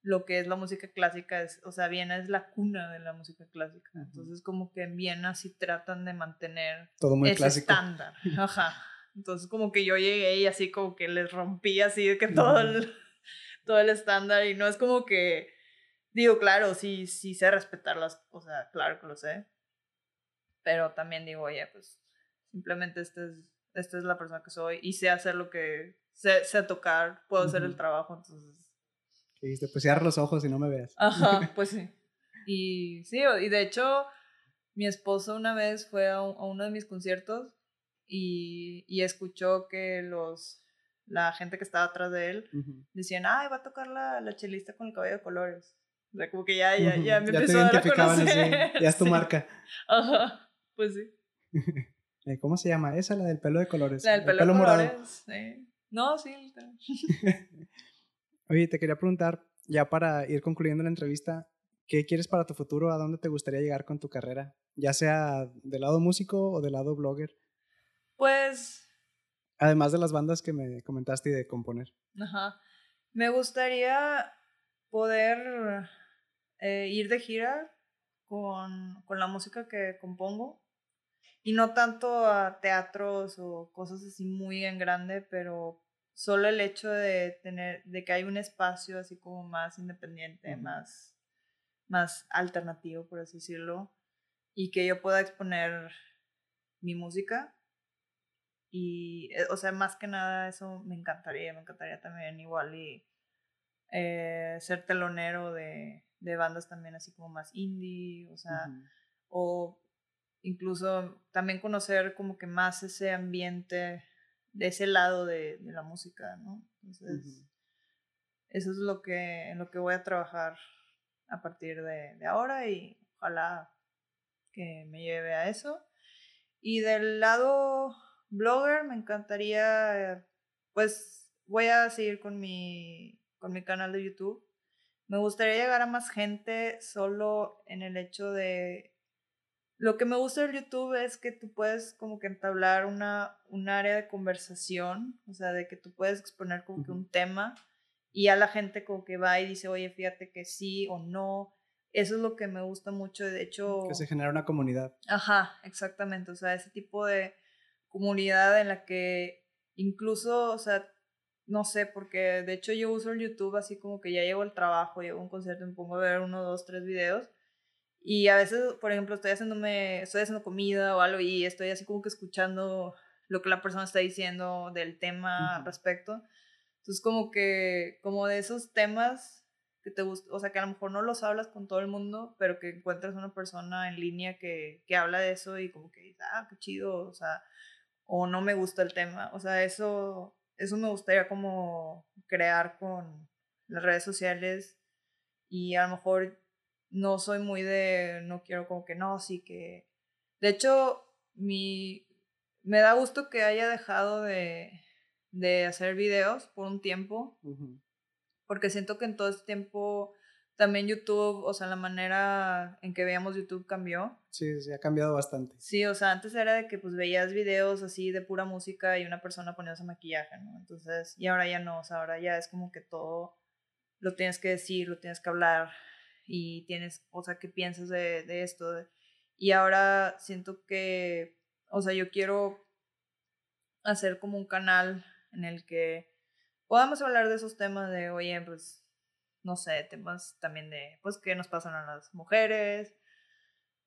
Speaker 1: lo que es la música clásica es, o sea, Viena es la cuna de la música clásica. Entonces, como que en Viena sí tratan de mantener
Speaker 2: Todo muy
Speaker 1: ese estándar. Ajá. Entonces, como que yo llegué y así como que les rompí así de que todo el, todo el estándar y no es como que, digo, claro, sí, sí sé respetarlas, o sea, claro que lo sé. Pero también digo, oye, pues simplemente este es, esta es la persona que soy y sé hacer lo que, sé, sé tocar, puedo hacer el trabajo, entonces
Speaker 2: y dijiste, pues cierra los ojos y no me veas.
Speaker 1: Ajá, pues sí. Y sí, y de hecho, mi esposo una vez fue a, uno de mis conciertos y, y, escuchó que los la gente que estaba atrás de él decían, ay, va a tocar la, la chelista con el cabello de colores. O sea, como que ya, ya, ya me empezó a
Speaker 2: conocer. ya es tu marca.
Speaker 1: Ajá, pues sí.
Speaker 2: Eh, ¿Cómo se llama? Esa, la del pelo de colores.
Speaker 1: La del pelo, de colores, sí. No, sí,
Speaker 2: Oye, te quería preguntar, ya para ir concluyendo la entrevista, ¿qué quieres para tu futuro? ¿A dónde te gustaría llegar con tu carrera? Ya sea del lado músico o del lado blogger.
Speaker 1: Pues...
Speaker 2: Además de las bandas que me comentaste y de componer.
Speaker 1: Ajá. Me gustaría poder eh, ir de gira con, con, la música que compongo. Y no tanto a teatros o cosas así muy en grande, pero solo el hecho de tener, de que hay un espacio así como más independiente, más, más alternativo, por así decirlo, y que yo pueda exponer mi música. Y, eh, o sea, más que nada eso me encantaría, me encantaría también igual y eh, ser telonero de, de, bandas también así como más indie, o sea, o incluso también conocer como que más ese ambiente de ese lado de, de la música, ¿no? Entonces, eso es lo que, en lo que voy a trabajar a partir de, de ahora y ojalá que me lleve a eso. Y del lado blogger me encantaría, pues voy a seguir con mi, con mi canal de YouTube. Me gustaría llegar a más gente solo en el hecho de lo que me gusta del YouTube es que tú puedes como que entablar una, un área de conversación, o sea, de que tú puedes exponer como que un tema y a la gente como que va y dice, oye, fíjate que sí o no. Eso es lo que me gusta mucho, de hecho...
Speaker 2: Que se genera una comunidad.
Speaker 1: Ajá, exactamente, o sea, ese tipo de comunidad en la que incluso, o sea, no sé, porque de hecho yo uso el YouTube así como que ya llevo el trabajo, llevo un concierto, me pongo a ver uno, dos, tres videos y a veces, por ejemplo, estoy haciéndome, estoy haciendo comida o algo y estoy así como que escuchando lo que la persona está diciendo del tema al respecto. Entonces, como que, como de esos temas que te gustan, o sea, que a lo mejor no los hablas con todo el mundo, pero que encuentras una persona en línea que, que habla de eso y como que dices, ah, qué chido, o sea, o no me gusta el tema. O sea, eso, eso me gustaría como crear con las redes sociales y a lo mejor no soy muy de, no quiero como que no, sí que... De hecho, mi, me da gusto que haya dejado de, de hacer videos por un tiempo, porque siento que en todo este tiempo también YouTube, o sea, la manera en que veíamos YouTube cambió.
Speaker 2: Sí, sí, ha cambiado bastante.
Speaker 1: Sí, o sea, antes era de que pues veías videos así de pura música y una persona poniéndose maquillaje, ¿no? Entonces, y ahora ya no, o sea, ahora ya es como que todo lo tienes que decir, lo tienes que hablar y tienes, o sea, ¿qué piensas de, de esto? Y ahora siento que, o sea, yo quiero hacer como un canal en el que podamos hablar de esos temas de, oye, pues, no sé, temas también de, pues, qué nos pasan a las mujeres,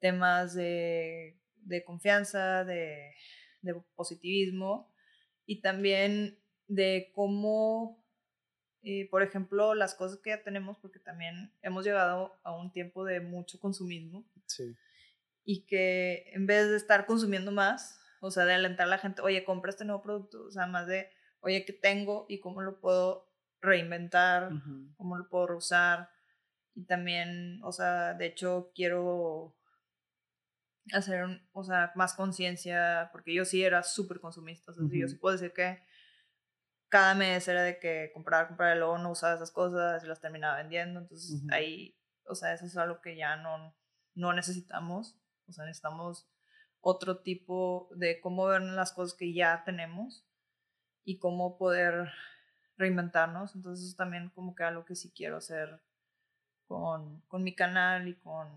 Speaker 1: temas de, de confianza, de, de positivismo y también de cómo y, por ejemplo, las cosas que ya tenemos, porque también hemos llegado a un tiempo de mucho consumismo. Sí. Y que en vez de estar consumiendo más, o sea, de alentar a la gente, oye, compra este nuevo producto, o sea, más de, oye, ¿qué tengo y cómo lo puedo reinventar? ¿Cómo lo puedo usar? Y también, o sea, de hecho, quiero hacer, o sea, más conciencia, porque yo sí era súper consumista, o sea, yo sí puedo decir que cada mes era de que comprar, comprar, y luego no usaba esas cosas y las terminaba vendiendo. Entonces ahí, o sea, eso es algo que ya no, no necesitamos. O sea, necesitamos otro tipo de cómo ver las cosas que ya tenemos y cómo poder reinventarnos. Entonces eso también como que algo que sí quiero hacer con, con mi canal y con,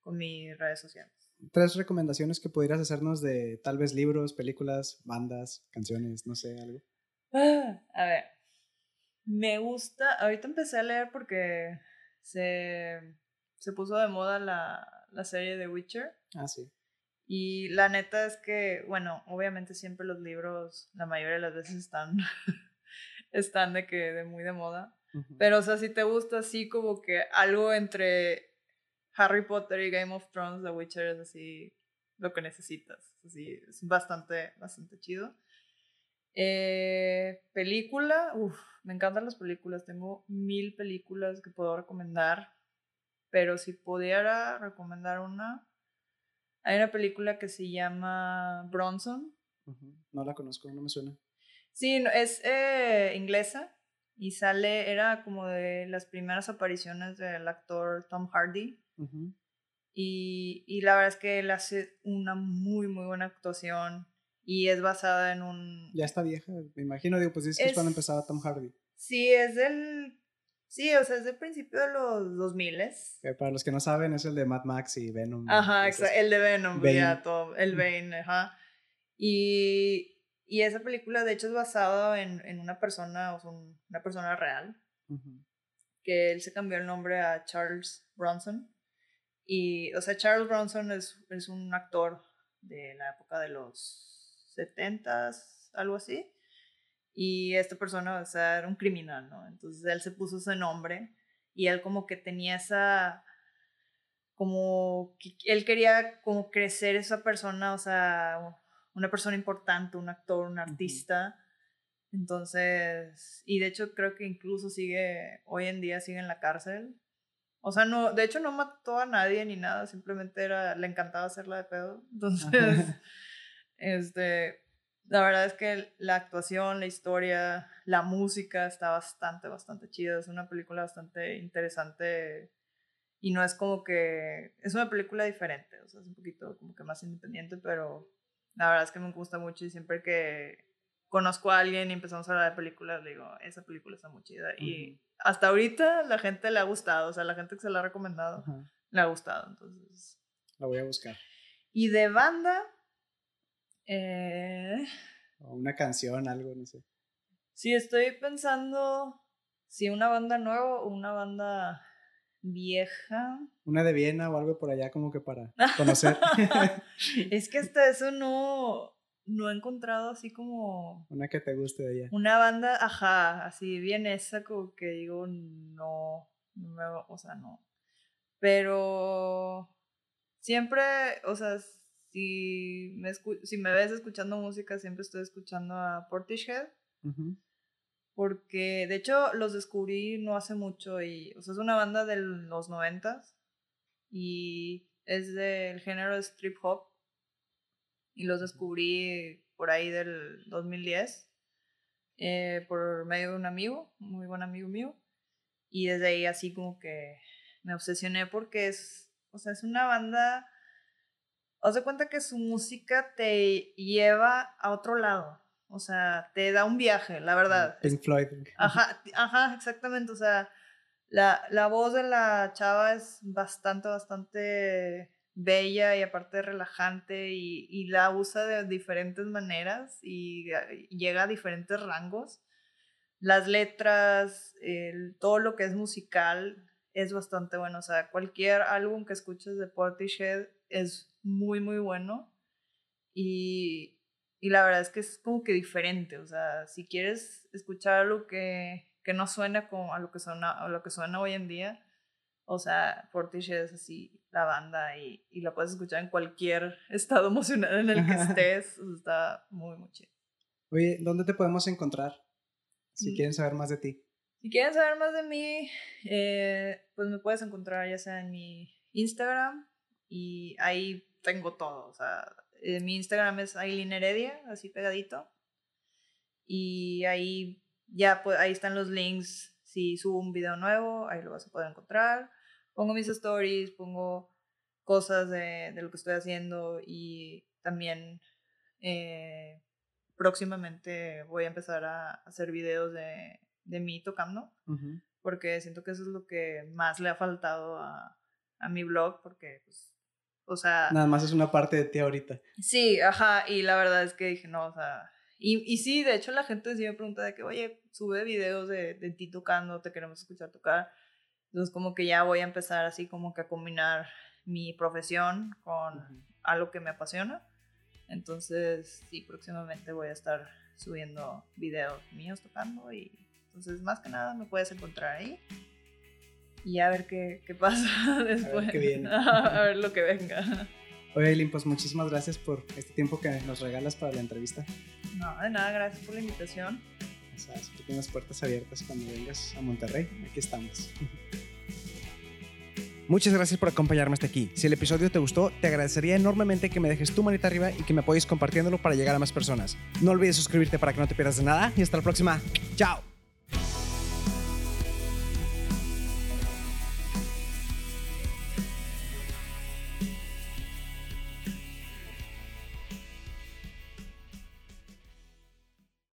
Speaker 1: con mis redes sociales.
Speaker 2: Tres recomendaciones que pudieras hacernos de tal vez libros, películas, bandas, canciones, no sé, algo.
Speaker 1: A ver, me gusta, ahorita empecé a leer porque se, se puso de moda la, la serie de Witcher.
Speaker 2: Ah, sí.
Speaker 1: Y la neta es que, bueno, obviamente siempre los libros, la mayoría de las veces están, están de que de muy de moda. Pero, o sea, si te gusta así como que algo entre Harry Potter y Game of Thrones, The Witcher es así lo que necesitas. Así, es bastante, bastante chido. Eh, película, uff, me encantan las películas, tengo mil películas que puedo recomendar, pero si pudiera recomendar una, hay una película que se llama Bronson.
Speaker 2: No la conozco, no me suena.
Speaker 1: Sí, es eh, inglesa y sale, era como de las primeras apariciones del actor Tom Hardy. y, y la verdad es que él hace una muy, muy buena actuación y es basada en un...
Speaker 2: Ya está vieja, me imagino, digo, pues es, es cuando empezaba Tom Hardy.
Speaker 1: Sí, es del... Sí, o sea, es del principio de los 2000
Speaker 2: que para los que no saben, es el de Mad Max y Venom.
Speaker 1: Ajá, exacto, el de Venom, ya todo, el Bane, ajá. Y, y esa película, de hecho, es basada en, en una persona, o sea, una persona real, que él se cambió el nombre a Charles Bronson. Y, o sea, Charles Bronson es, es un actor de la época de los 70s, algo así. Y esta persona, o sea, era un criminal, ¿no? Entonces él se puso ese nombre y él como que tenía esa, como, él quería como crecer esa persona, o sea, una persona importante, un actor, un artista. Entonces, y de hecho creo que incluso sigue, hoy en día sigue en la cárcel. O sea, no, de hecho no mató a nadie ni nada, simplemente era, le encantaba hacerla de pedo. Entonces, Este, la verdad es que la actuación, la historia, la música está bastante, bastante chida. Es una película bastante interesante Y no es como que, es una película diferente, o sea, es un poquito como que más independiente, pero la verdad es que me gusta mucho y siempre que conozco a alguien y empezamos a hablar de películas, le digo, esa película está muy chida. Y hasta ahorita la gente le ha gustado, o sea, la gente que se la ha recomendado le ha gustado, entonces.
Speaker 2: La voy a buscar.
Speaker 1: Y de banda, eh...
Speaker 2: O una canción, algo, no sé.
Speaker 1: Sí, estoy pensando si una banda nueva o una banda vieja.
Speaker 2: Una de Viena o algo por allá como que para conocer.
Speaker 1: es que hasta eso no, no he encontrado así como...
Speaker 2: Una que te guste de allá.
Speaker 1: Una banda, ajá, así bien esa como que digo, no, no o sea, no. Pero siempre, o sea, si me, si me ves escuchando música, siempre estoy escuchando a Portishead. Porque de hecho los descubrí no hace mucho y, o sea, es una banda de los noventas y es del género de strip hop y los descubrí por ahí del 2010 eh, por medio de un amigo, muy buen amigo mío y desde ahí así como que me obsesioné porque es, o sea, es una banda, os de cuenta que su música te lleva a otro lado. O sea, te da un viaje, la verdad.
Speaker 2: Pink Floyd.
Speaker 1: Ajá, ajá, exactamente. O sea, la, la voz de la chava es bastante, bastante bella y aparte relajante y, y la usa de diferentes maneras y, llega a diferentes rangos. Las letras, el, todo lo que es musical es bastante bueno. O sea, cualquier álbum que escuches de Portishead es muy, muy bueno. Y, y la verdad es que es como que diferente, o sea, si quieres escuchar algo que, que no suena como a lo que suena, a lo que suena hoy en día, o sea, Portishead es así la banda y, y la puedes escuchar en cualquier estado emocional en el que estés, está muy, muy chido.
Speaker 2: Oye, ¿dónde te podemos encontrar? Si mm. quieren saber más de ti.
Speaker 1: Si quieren saber más de mí, eh, pues me puedes encontrar ya sea en mi Instagram y ahí tengo todo, o sea, eh, mi Instagram es Aileen Heredia, así pegadito. Y ahí ya pues, ahí están los links. Si subo un video nuevo, ahí lo vas a poder encontrar. Pongo mis stories, pongo cosas de, de lo que estoy haciendo y también eh, próximamente voy a empezar a hacer videos de, de mí tocando, porque siento que eso es lo que más le ha faltado a, a mi blog, porque pues, o sea...
Speaker 2: Nada más es una parte de ti ahorita.
Speaker 1: Sí, ajá, y la verdad es que dije, no, o sea... Y, y sí, de hecho la gente sí me pregunta de que, oye, sube videos de, de ti tocando, te queremos escuchar tocar. Entonces como que ya voy a empezar así como que a combinar mi profesión con algo que me apasiona. Entonces, sí, próximamente voy a estar subiendo videos míos tocando y entonces más que nada me puedes encontrar ahí y a ver qué, qué pasa después. A ver, qué viene. a ver lo que venga.
Speaker 2: Oye, Eileen, pues muchísimas gracias por este tiempo que nos regalas para la entrevista.
Speaker 1: No, de nada, gracias por la invitación.
Speaker 2: O sea, tú tienes puertas abiertas cuando vengas a Monterrey. Aquí estamos. Muchas gracias por acompañarme hasta aquí. Si el episodio te gustó, te agradecería enormemente que me dejes tu manita arriba y que me apoyes compartiéndolo para llegar a más personas. No olvides suscribirte para que no te pierdas de nada y hasta la próxima. Chao.